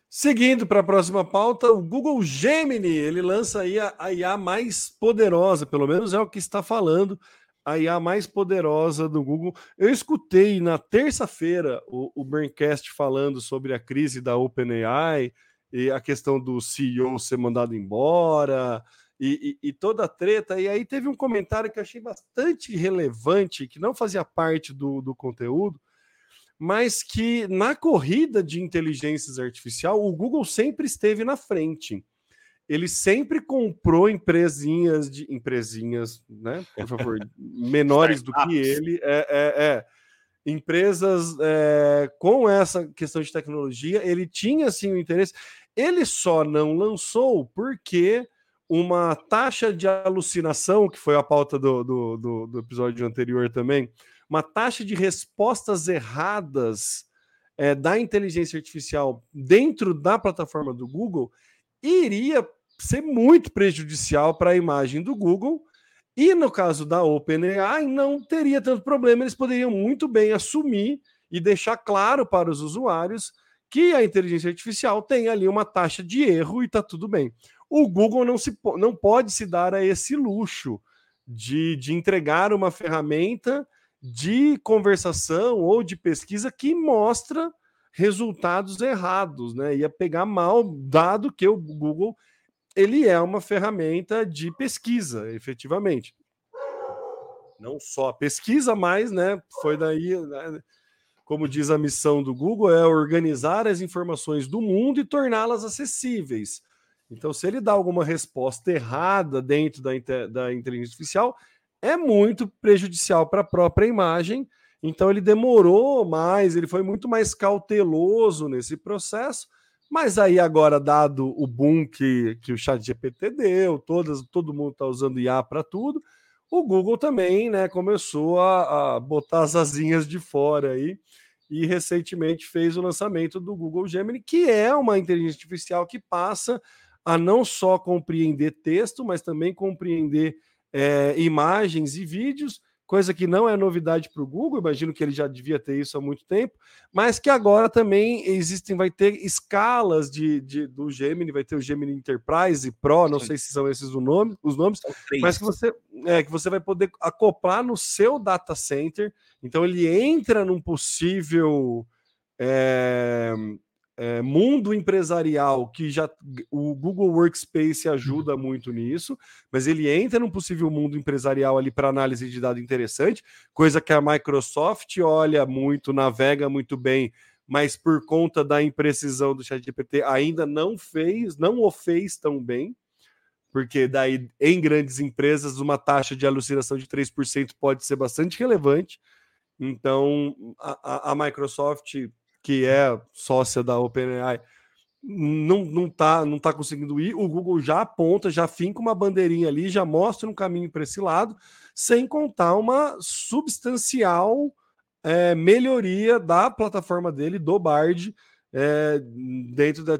Speaker 2: Seguindo para a próxima pauta, o Google Gemini, ele lança aí a, a IA mais poderosa, pelo menos é o que está falando, a IA mais poderosa do Google. Eu escutei na terça-feira o, o Braincast falando sobre a crise da OpenAI e a questão do CEO ser mandado embora e, e, e, toda a treta. E aí teve um comentário que eu achei bastante relevante, que não fazia parte do, do conteúdo, mas que na corrida de inteligência artificial, o Google sempre esteve na frente. Ele sempre comprou empresinhas de empresinhas, né? Por favor, menores do que ele. É, é, é. Empresas é, com essa questão de tecnologia, ele tinha sim o interesse. Ele só não lançou porque uma taxa de alucinação, que foi a pauta do, do, do, do episódio anterior também, uma taxa de respostas erradas é, da inteligência artificial dentro da plataforma do Google iria ser muito prejudicial para a imagem do Google. E no caso da OpenAI, não teria tanto problema, eles poderiam muito bem assumir e deixar claro para os usuários que a inteligência artificial tem ali uma taxa de erro e está tudo bem. O Google não, se, não pode se dar a esse luxo de, de entregar uma ferramenta de conversação ou de pesquisa que mostra resultados errados, né? Ia pegar mal, dado que o Google ele é uma ferramenta de pesquisa, efetivamente. Não só pesquisa, mas, né? Foi daí, né, como diz a missão do Google, é organizar as informações do mundo e torná-las acessíveis. Então, se ele dá alguma resposta errada dentro da, da inteligência artificial, é muito prejudicial para a própria imagem. Então ele demorou mais, ele foi muito mais cauteloso nesse processo. Mas aí agora, dado o boom que, que o chat GPT deu, todas, todo mundo está usando IA para tudo, o Google também né, começou a, a, botar as asinhas de fora aí e recentemente fez o lançamento do Google Gemini, que é uma inteligência artificial que passa a não só compreender texto, mas também compreender é, imagens e vídeos, coisa que não é novidade para o Google, imagino que ele já devia ter isso há muito tempo, mas que agora também existem, vai ter escalas de, de do Gemini, vai ter o Gemini Enterprise Pro, não Sim. sei se são esses o nome, os nomes, mas que você, é, que você vai poder acoplar no seu data center, então ele entra num possível é, é, mundo empresarial que já o Google Workspace ajuda uhum. muito nisso, mas ele entra num possível mundo empresarial ali para análise de dados interessante, coisa que a Microsoft olha muito, navega muito bem, mas por conta da imprecisão do ChatGPT ainda não fez, não o fez tão bem, porque daí em grandes empresas uma taxa de alucinação de 3% pode ser bastante relevante. Então a, a Microsoft que é sócia da OpenAI, não, não, tá, não tá conseguindo ir, o Google já aponta, já finca uma bandeirinha ali, já mostra um caminho para esse lado, sem contar uma substancial é, melhoria da plataforma dele, do Bard, é, dentro, da,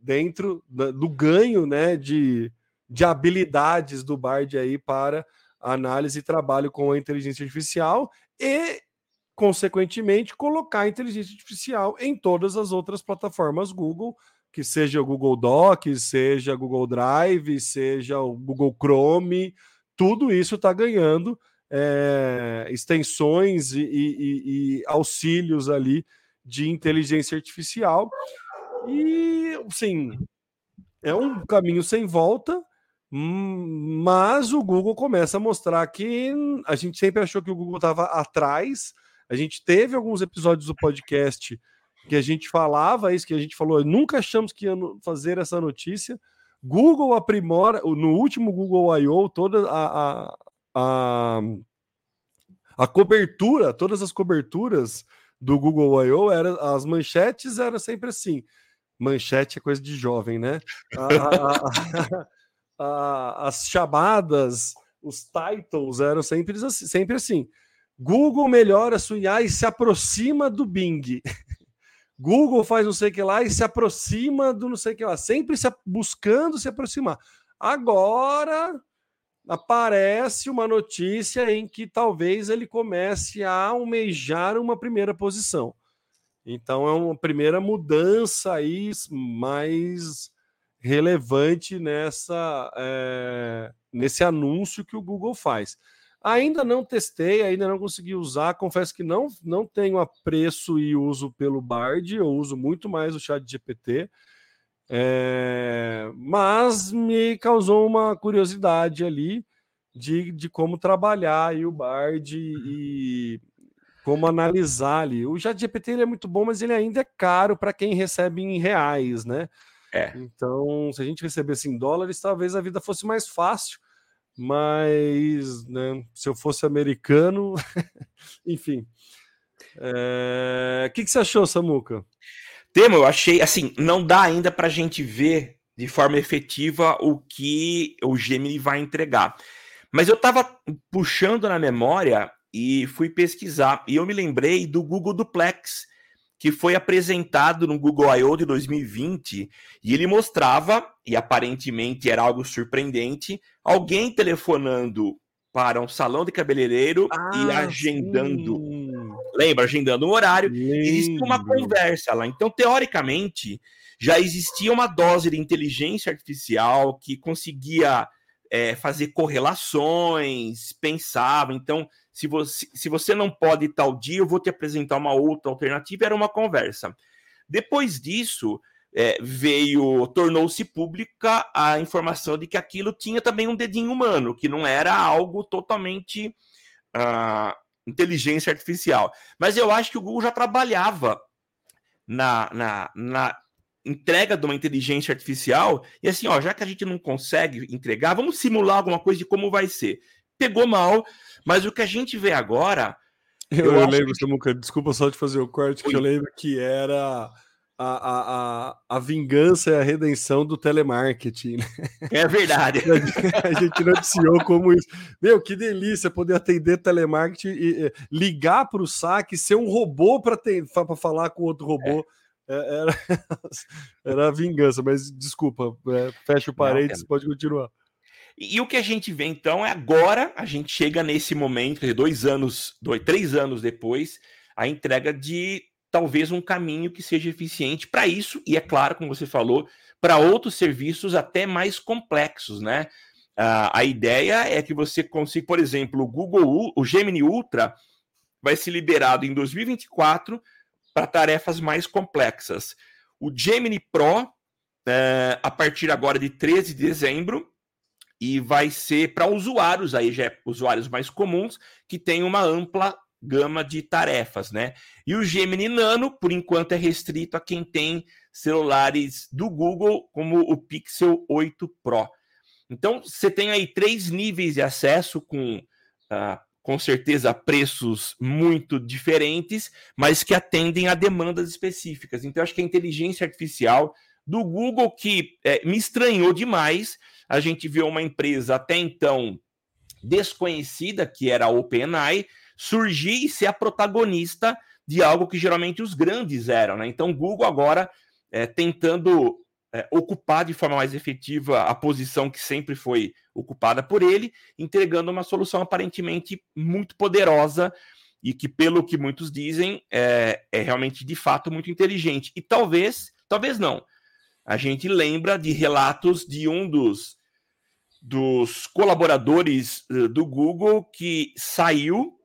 Speaker 2: dentro da, do ganho né, de, de habilidades do Bard aí para análise e trabalho com a inteligência artificial e consequentemente, colocar inteligência artificial em todas as outras plataformas Google, que seja o Google Docs, seja Google Drive, seja o Google Chrome, tudo isso está ganhando é, extensões e, e, e, auxílios ali de inteligência artificial. E, sim, é um caminho sem volta, mas o Google começa a mostrar que a gente sempre achou que o Google estava atrás. A gente teve alguns episódios do podcast que a gente falava isso, que a gente falou, nunca achamos que ia fazer essa notícia. Google aprimora, no último Google I.O., toda a, a, a, a cobertura, todas as coberturas do Google I.O., as manchetes eram sempre assim. Manchete é coisa de jovem, né? as chamadas, os titles eram sempre assim, sempre assim. Google melhora sua IA e se aproxima do Bing. Google faz não sei o que lá e se aproxima do não sei o que lá, sempre se, buscando se aproximar. Agora aparece uma notícia em que talvez ele comece a almejar uma primeira posição. Então é uma primeira mudança aí mais relevante nessa é, nesse anúncio que o Google faz. Ainda não testei, ainda não consegui usar. Confesso que não, não tenho apreço e uso pelo Bard, eu uso muito mais o chat GPT. É, mas me causou uma curiosidade ali de, de como trabalhar aí o Bard e como analisar ali. O chat GPT ele é muito bom, mas ele ainda é caro para quem recebe em reais, né? É. Então, se a gente recebesse em dólares, talvez a vida fosse mais fácil mas né, se eu fosse americano, enfim. O é... que, que você achou, Samuca?
Speaker 3: Temo, eu achei assim, não dá ainda para a gente ver de forma efetiva o que o Gemini vai entregar. Mas eu estava puxando na memória e fui pesquisar e eu me lembrei do Google Duplex, que foi apresentado no Google I.O. de 2020 e ele mostrava, e aparentemente era algo surpreendente, alguém telefonando para um salão de cabeleireiro ah, e agendando. Sim. Lembra? Agendando um horário. Existia uma conversa lá. Então, teoricamente, já existia uma dose de inteligência artificial que conseguia é, fazer correlações, pensava. Então, se você, se você não pode tal dia, eu vou te apresentar uma outra alternativa. Era uma conversa. Depois disso, é, veio, tornou-se pública a informação de que aquilo tinha também um dedinho humano, que não era algo totalmente uh, inteligência artificial. Mas eu acho que o Google já trabalhava na, na, na entrega de uma inteligência artificial e assim, ó, já que a gente não consegue entregar, vamos simular alguma coisa de como vai ser. Pegou mal, mas o que a gente vê agora.
Speaker 2: Eu, eu, eu lembro, que... Samuca, desculpa só de fazer o corte, Oi. que eu lembro que era a, a, a, a vingança e a redenção do telemarketing. Né?
Speaker 3: É verdade.
Speaker 2: a gente noticiou como isso. Meu, que delícia poder atender telemarketing e ligar para o saque, ser um robô para falar com outro robô. É. Era, era a vingança, mas desculpa, é, fecha o parênteses, pode continuar.
Speaker 3: E, o que a gente vê então é agora a gente chega nesse momento, dois anos, dois, três anos depois, a entrega de talvez um caminho que seja eficiente para isso, e é claro, como você falou, para outros serviços até mais complexos, né? Uh, a ideia é que você consiga, por exemplo, o Google, o Gemini Ultra vai ser liberado em 2024 para tarefas mais complexas. O Gemini Pro, uh, a partir agora de 13 de dezembro, e vai ser para usuários, aí já é usuários mais comuns, que tem uma ampla gama de tarefas, né? E o Gemini Nano, por enquanto, é restrito a quem tem celulares do Google, como o Pixel 8 Pro. Então, você tem aí três níveis de acesso com, uh, com certeza, preços muito diferentes, mas que atendem a demandas específicas. Então, acho que a inteligência artificial do Google, que é, me estranhou demais, a gente viu uma empresa até então desconhecida, que era a OpenAI, surgir e ser a protagonista de algo que geralmente os grandes eram. Né? Então, Google agora é, tentando é, ocupar de forma mais efetiva a posição que sempre foi ocupada por ele, entregando uma solução aparentemente muito poderosa e que, pelo que muitos dizem, é, é realmente de fato muito inteligente. E talvez, talvez não. A gente lembra de relatos de um dos, dos colaboradores eh, do Google que saiu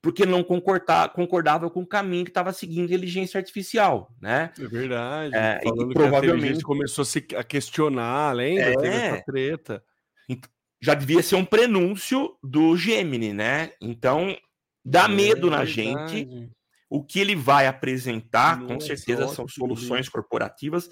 Speaker 3: porque não concordava, com o caminho que estava seguindo a inteligência artificial, né?
Speaker 2: É verdade. É, Falando e, provavelmente começou a, se, a questionar, lembra? É, Teve essa treta.
Speaker 3: Já devia ser um prenúncio do Gemini, né? Então, dá é, medo na gente. O que ele vai apresentar, Nossa, com certeza, são soluções corporativas,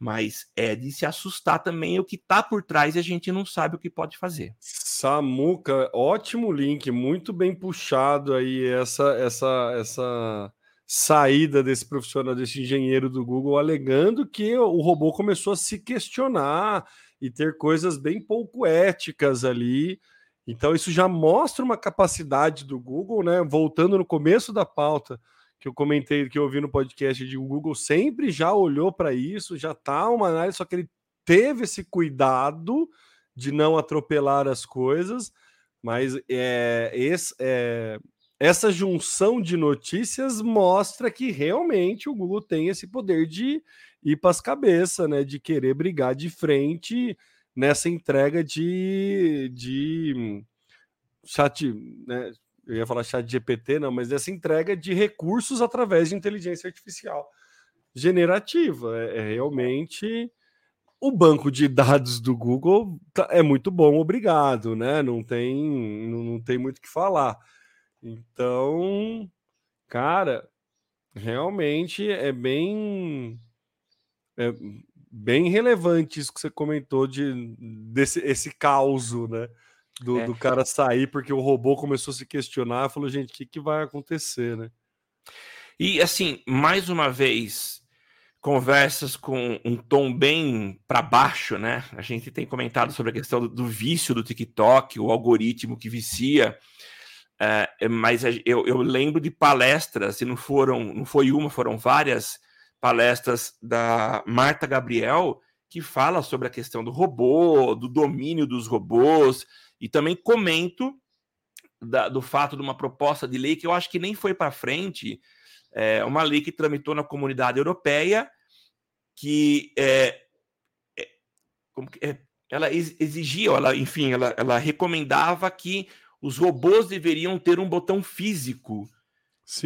Speaker 3: mas é de se assustar também o que está por trás e a gente não sabe o que pode fazer.
Speaker 2: Samuca, ótimo link, muito bem puxado aí essa essa essa saída desse profissional, desse engenheiro do Google, alegando que o robô começou a se questionar e ter coisas bem pouco éticas ali então, isso já mostra uma capacidade do Google, né? Voltando no começo da pauta que eu comentei, que eu ouvi no podcast de o Google sempre já olhou para isso, já está uma análise, só que ele teve esse cuidado de não atropelar as coisas, mas é, esse, é, essa junção de notícias mostra que realmente o Google tem esse poder de ir para as cabeças, né? De querer brigar de frente nessa entrega de, de chat, né? Eu ia falar chat GPT, não, mas dessa entrega de recursos através de inteligência artificial generativa. É, é realmente o banco de dados do Google tá, é muito bom, obrigado, né? Não tem, não, tem muito o que falar. Então, cara, realmente é bem é, bem relevante isso que você comentou de desse esse caos, né? Do, é. do, cara sair porque o robô começou a se questionar, falou, gente, o que, que vai acontecer, né?
Speaker 3: E assim, mais uma vez, conversas com um tom bem para baixo, né? A gente tem comentado sobre a questão do, do vício do TikTok, o algoritmo que vicia. É, mas eu, eu, lembro de palestras, e não foram, não foi uma, foram várias palestras da Marta Gabriel, que fala sobre a questão do robô, do domínio dos robôs, e também comento da, do fato de uma proposta de lei que eu acho que nem foi para frente, é, uma lei que tramitou na comunidade europeia, que é, é, é ela exigia, ela, enfim, ela, ela recomendava que os robôs deveriam ter um botão físico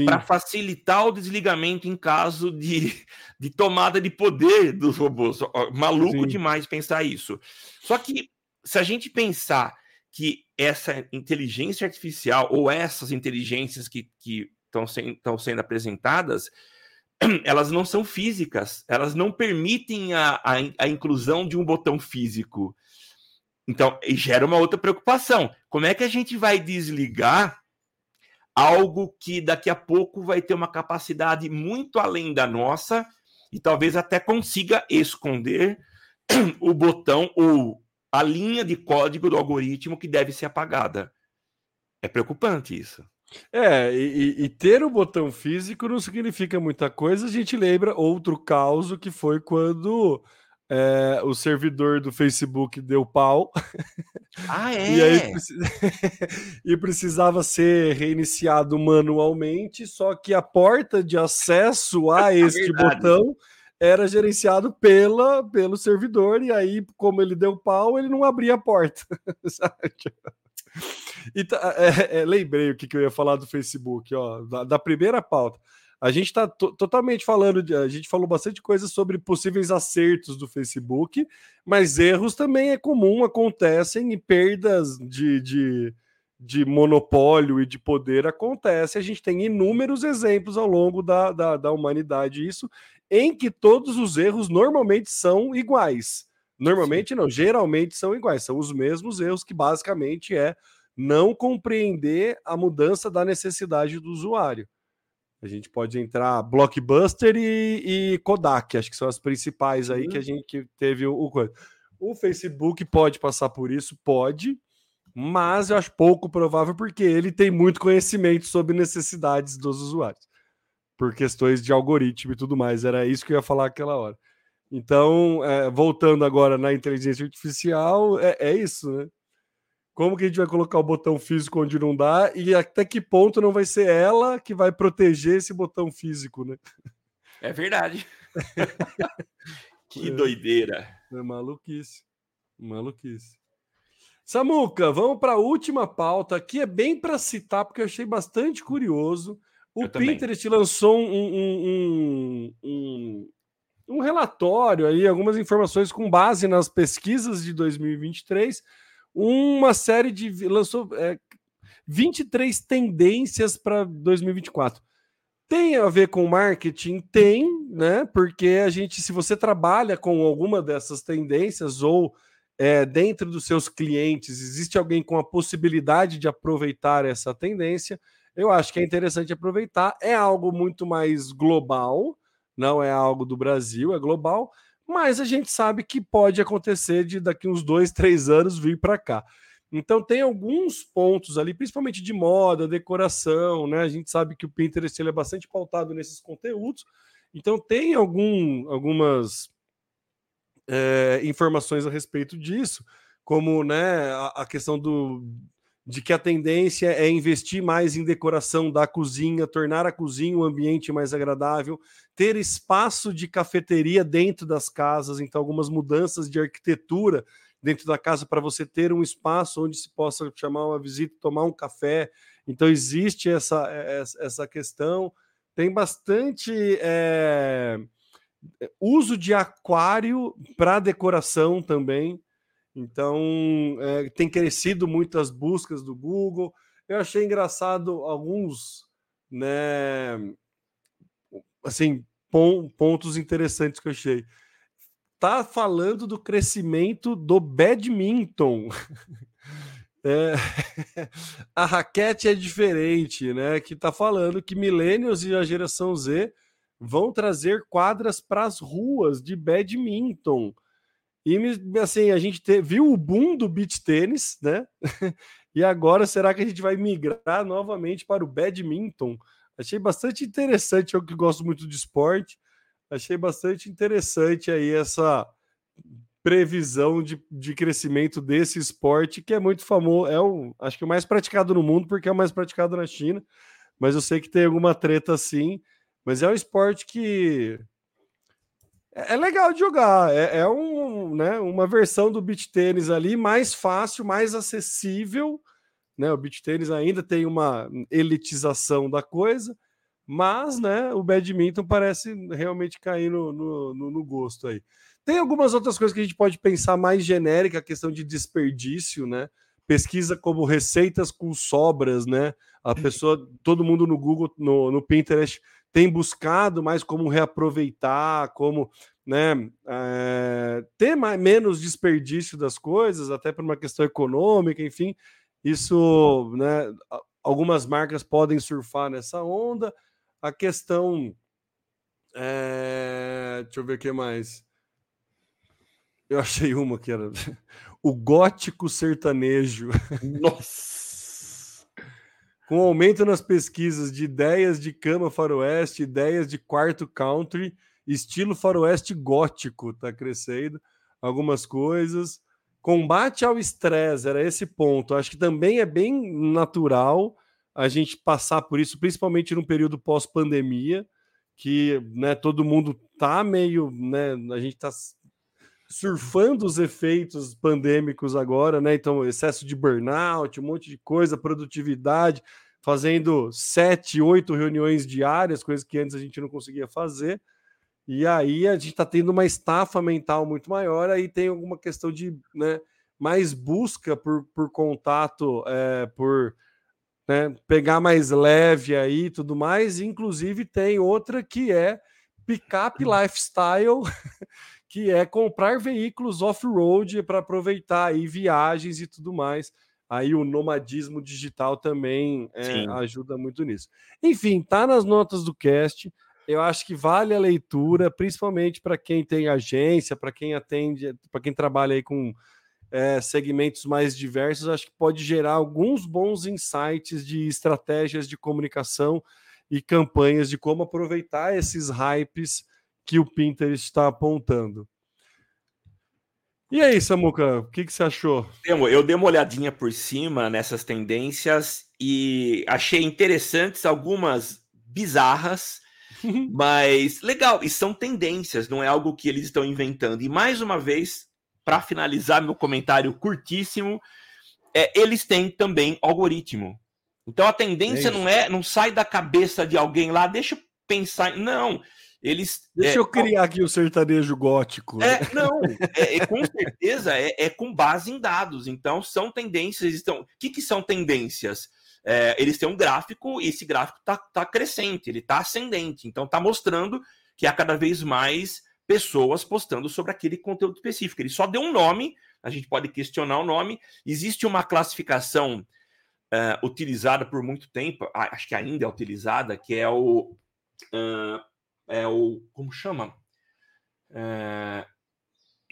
Speaker 3: para facilitar o desligamento em caso de, de tomada de poder dos robôs. Maluco Sim. demais pensar isso. Só que se a gente pensar que essa inteligência artificial ou essas inteligências que estão se, sendo apresentadas, elas não são físicas, elas não permitem a, a, a inclusão de um botão físico. Então, gera uma outra preocupação. Como é que a gente vai desligar algo que daqui a pouco vai ter uma capacidade muito além da nossa e talvez até consiga esconder o botão ou a linha de código do algoritmo que deve ser apagada. É preocupante isso.
Speaker 2: É, e, e, ter o botão físico não significa muita coisa. A gente lembra outro caso que foi quando é, o servidor do Facebook deu pau.
Speaker 3: Ah, é?
Speaker 2: e, aí, e precisava ser reiniciado manualmente, só que a porta de acesso a é este botão era gerenciado pela, pelo servidor, e aí, como ele deu pau, ele não abria a porta. e, tá, é, é, lembrei o que, que eu ia falar do Facebook, ó, da, da primeira pauta. A gente está totalmente falando, de, a gente falou bastante coisa sobre possíveis acertos do Facebook, mas erros também é comum, acontecem e perdas de, de, de monopólio e de poder acontecem. A gente tem inúmeros exemplos ao longo da, da, da humanidade, isso, em que todos os erros normalmente são iguais. Normalmente Sim. não, geralmente são iguais, são os mesmos erros que basicamente é não compreender a mudança da necessidade do usuário. A gente pode entrar Blockbuster e, e Kodak, acho que são as principais aí que a gente que teve o, o O Facebook pode passar por isso, pode, mas eu acho pouco provável porque ele tem muito conhecimento sobre necessidades dos usuários, por questões de algoritmo e tudo mais. Era isso que eu ia falar aquela hora. Então, é, voltando agora na inteligência artificial, é, é isso, né? como que a gente vai colocar o botão físico onde não dá e até que ponto não vai ser ela que vai proteger esse botão físico, né?
Speaker 3: É verdade. que é. doideira.
Speaker 2: É maluquice. Maluquice. Samuca, vamos para a última pauta. Aqui é bem para citar, porque eu achei bastante curioso. O eu Pinterest também. lançou um, um, um, um, relatório aí, algumas informações com base nas pesquisas de 2023 uma série de. lançou é, 23 tendências para 2024. Tem a ver com marketing? Tem, né? Porque a gente, se você trabalha com alguma dessas tendências ou é, dentro dos seus clientes existe alguém com a possibilidade de aproveitar essa tendência, eu acho que é interessante aproveitar. É algo muito mais global, não é algo do Brasil, é global mas a gente sabe que pode acontecer de daqui uns dois, três anos vir para cá. Então tem alguns pontos ali, principalmente de moda, decoração, né? A gente sabe que o Pinterest ele é bastante pautado nesses conteúdos. Então tem algum, algumas é, informações a respeito disso, como né, a, a questão do, de que a tendência é investir mais em decoração da cozinha, tornar a cozinha um ambiente mais agradável, ter espaço de cafeteria dentro das casas, então algumas mudanças de arquitetura dentro da casa para você ter um espaço onde se possa chamar uma visita, tomar um café. Então existe essa, essa questão. Tem bastante é, uso de aquário para decoração também. Então, é, tem crescido muitas buscas do Google. Eu achei engraçado alguns, né, assim, pontos interessantes que eu achei. Tá falando do crescimento do badminton. É, a raquete é diferente, né? Que tá falando que millennials e a geração Z vão trazer quadras para as ruas de badminton. E assim, a gente te, viu o boom do beach tênis, né? e agora será que a gente vai migrar novamente para o badminton? Achei bastante interessante, eu que gosto muito de esporte. Achei bastante interessante aí essa previsão de, de crescimento desse esporte, que é muito famoso, é o, acho que o mais praticado no mundo, porque é o mais praticado na China, mas eu sei que tem alguma treta assim, mas é um esporte que é, é legal de jogar. É, é um, né, uma versão do beach tênis ali mais fácil, mais acessível. Né? O beach tênis ainda tem uma elitização da coisa, mas né, o badminton parece realmente cair no, no, no, no gosto aí. Tem algumas outras coisas que a gente pode pensar mais genérica, a questão de desperdício, né? Pesquisa como receitas com sobras, né? A pessoa, todo mundo no Google, no, no Pinterest, tem buscado mais como reaproveitar, como né, é, ter mais, menos desperdício das coisas, até por uma questão econômica, enfim, isso, né, algumas marcas podem surfar nessa onda. A questão, é, deixa eu ver o que mais. Eu achei uma que era o gótico sertanejo.
Speaker 3: Nossa!
Speaker 2: Com aumento nas pesquisas de ideias de cama faroeste, ideias de quarto country, estilo faroeste gótico está crescendo, algumas coisas. Combate ao estresse, era esse ponto. Acho que também é bem natural a gente passar por isso, principalmente no período pós-pandemia, que né, todo mundo tá meio, né, a gente está surfando os efeitos pandêmicos agora, né? Então, excesso de burnout, um monte de coisa, produtividade, fazendo sete, oito reuniões diárias, coisas que antes a gente não conseguia fazer. E aí a gente está tendo uma estafa mental muito maior, aí tem alguma questão de né, mais busca por, por contato, é, por né, pegar mais leve aí e tudo mais. Inclusive, tem outra que é pick-up lifestyle. que é comprar veículos off-road para aproveitar aí viagens e tudo mais. Aí o nomadismo digital também é, ajuda muito nisso. Enfim, tá nas notas do cast. Eu acho que vale a leitura, principalmente para quem tem agência, para quem atende, para quem trabalha aí com é, segmentos mais diversos. Acho que pode gerar alguns bons insights de estratégias de comunicação e campanhas de como aproveitar esses hypes que o Pinterest está apontando. E aí, Samuca, o que, que você achou?
Speaker 3: Eu dei uma olhadinha por cima nessas tendências e achei interessantes algumas bizarras, mas legal. E são tendências, não é algo que eles estão inventando. E mais uma vez, para finalizar meu comentário curtíssimo, é, eles têm também algoritmo. Então a tendência é não é, não sai da cabeça de alguém lá, deixa eu pensar. Não, eles.
Speaker 2: Deixa é, eu criar aqui o sertanejo gótico.
Speaker 3: É, não, é, é, com certeza é, é, com base em dados. Então são tendências. Então, o que, que são tendências? É, eles têm um gráfico e esse gráfico está tá crescente, ele está ascendente. Então está mostrando que há cada vez mais pessoas postando sobre aquele conteúdo específico. Ele só deu um nome, a gente pode questionar o nome. Existe uma classificação uh, utilizada por muito tempo, acho que ainda é utilizada, que é o. Uh, é o. Como chama? Uh,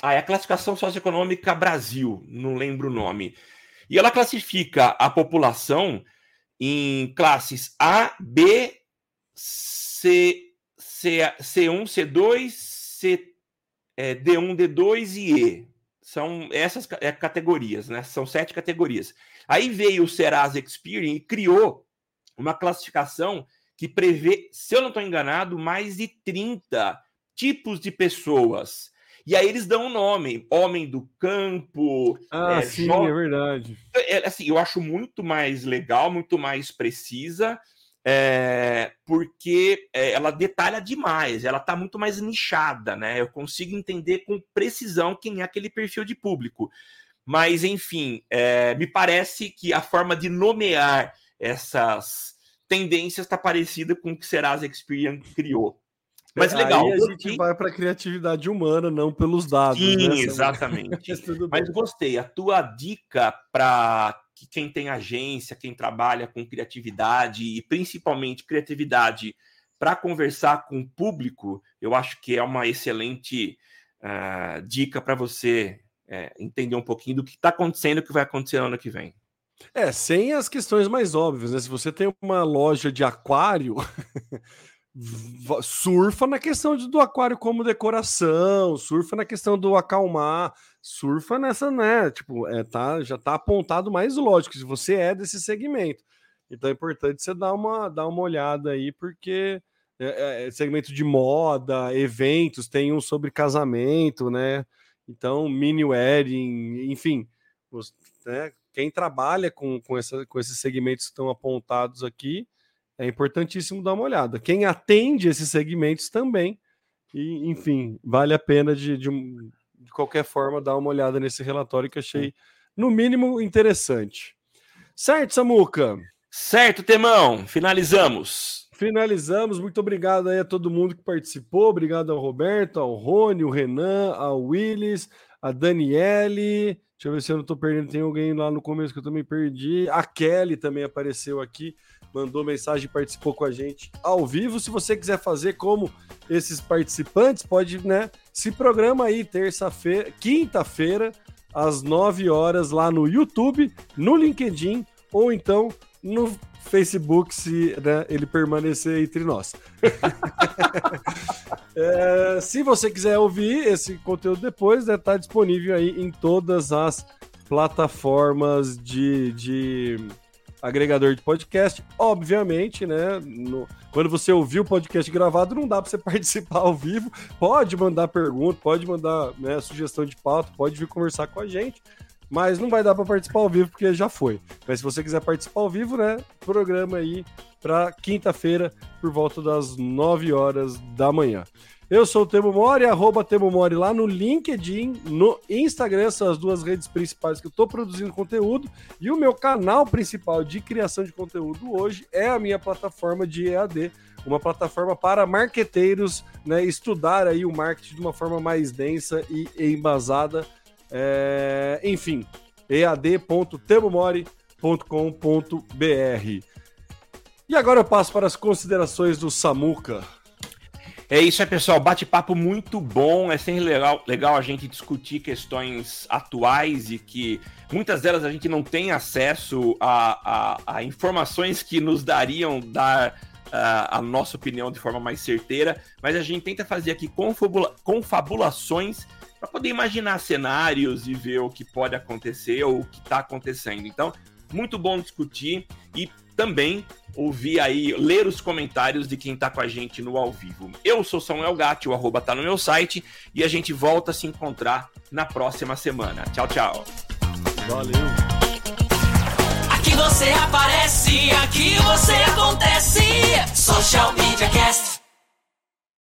Speaker 3: ah, é a classificação socioeconômica Brasil, não lembro o nome. E ela classifica a população em classes A, B, C, C, C1, C2, C, é, D1, D2 e E. São essas é, categorias, né? São sete categorias. Aí veio o Serasa Experian e criou uma classificação que prevê, se eu não estou enganado, mais de 30 tipos de pessoas. E aí eles dão um nome, homem do campo.
Speaker 2: Ah, é, sim, é verdade.
Speaker 3: É, assim, eu acho muito mais legal, muito mais precisa, é, porque é, ela detalha demais, ela está muito mais nichada, né? Eu consigo entender com precisão quem é aquele perfil de público. Mas, enfim, é, me parece que a forma de nomear essas tendências está parecida com o que Serasa Experian criou.
Speaker 2: Mas legal. Aí a gente vai para a criatividade humana, não pelos dados.
Speaker 3: Sim, né? exatamente. Mas, gostei. A tua dica para quem tem agência, quem trabalha com criatividade e principalmente criatividade para conversar com o público, eu acho que é uma excelente uh, dica para você é, entender um pouquinho do que está acontecendo e o que vai acontecer no ano que vem.
Speaker 2: É, sem as questões mais óbvias, né? Se você tem uma loja de aquário, surfa na questão de, do aquário como decoração, surfa na questão do acalmar, surfa nessa, né? Tipo, é, tá, já tá apontado mais lógico, se você é desse segmento. Então é importante você dar uma, dar uma olhada aí, porque é, é, segmento de moda, eventos, tem um sobre casamento, né? Então, mini wedding, enfim, os, né, quem trabalha com, com, essa, com esses segmentos que estão apontados aqui, é importantíssimo dar uma olhada. Quem atende esses segmentos também, e enfim, vale a pena de, de, de qualquer forma dar uma olhada nesse relatório que achei, no mínimo, interessante. Certo, Samuca?
Speaker 3: Certo, Temão. Finalizamos.
Speaker 2: Finalizamos. Muito obrigado aí a todo mundo que participou. Obrigado ao Roberto, ao Rony, ao Renan, ao Willis, a Daniele. Deixa eu ver se eu não estou perdendo. Tem alguém lá no começo que eu também perdi. A Kelly também apareceu aqui, mandou mensagem participou com a gente ao vivo. Se você quiser fazer como esses participantes, pode, né? Se programa aí terça-feira, quinta-feira, às 9 horas, lá no YouTube, no LinkedIn, ou então no Facebook, se né, ele permanecer entre nós. é, se você quiser ouvir esse conteúdo depois, está né, tá disponível aí em todas as plataformas de, de agregador de podcast. Obviamente, né? No, quando você ouvir o podcast gravado, não dá para você participar ao vivo. Pode mandar pergunta, pode mandar né, sugestão de pauta, pode vir conversar com a gente mas não vai dar para participar ao vivo porque já foi. Mas se você quiser participar ao vivo, né, programa aí para quinta-feira por volta das 9 horas da manhã. Eu sou o Temo Mori, arroba Temo Mori lá no LinkedIn, no Instagram, são as duas redes principais que eu estou produzindo conteúdo. E o meu canal principal de criação de conteúdo hoje é a minha plataforma de EAD, uma plataforma para marqueteiros né, estudar aí o marketing de uma forma mais densa e embasada é, enfim, ead.temomori.com.br. E agora eu passo para as considerações do Samuca.
Speaker 3: É isso aí, pessoal. Bate-papo muito bom. É sempre legal, legal a gente discutir questões atuais e que muitas delas a gente não tem acesso a, a, a informações que nos dariam dar a, a nossa opinião de forma mais certeira, mas a gente tenta fazer aqui confabula, confabulações para poder imaginar cenários e ver o que pode acontecer ou o que está acontecendo. Então, muito bom discutir e também ouvir aí, ler os comentários de quem está com a gente no ao vivo. Eu sou Samuel Gatti, o arroba tá no meu site, e a gente volta a se encontrar na próxima semana. Tchau, tchau.
Speaker 2: Valeu.
Speaker 1: Aqui você aparece, aqui você acontece. Social Media Cast.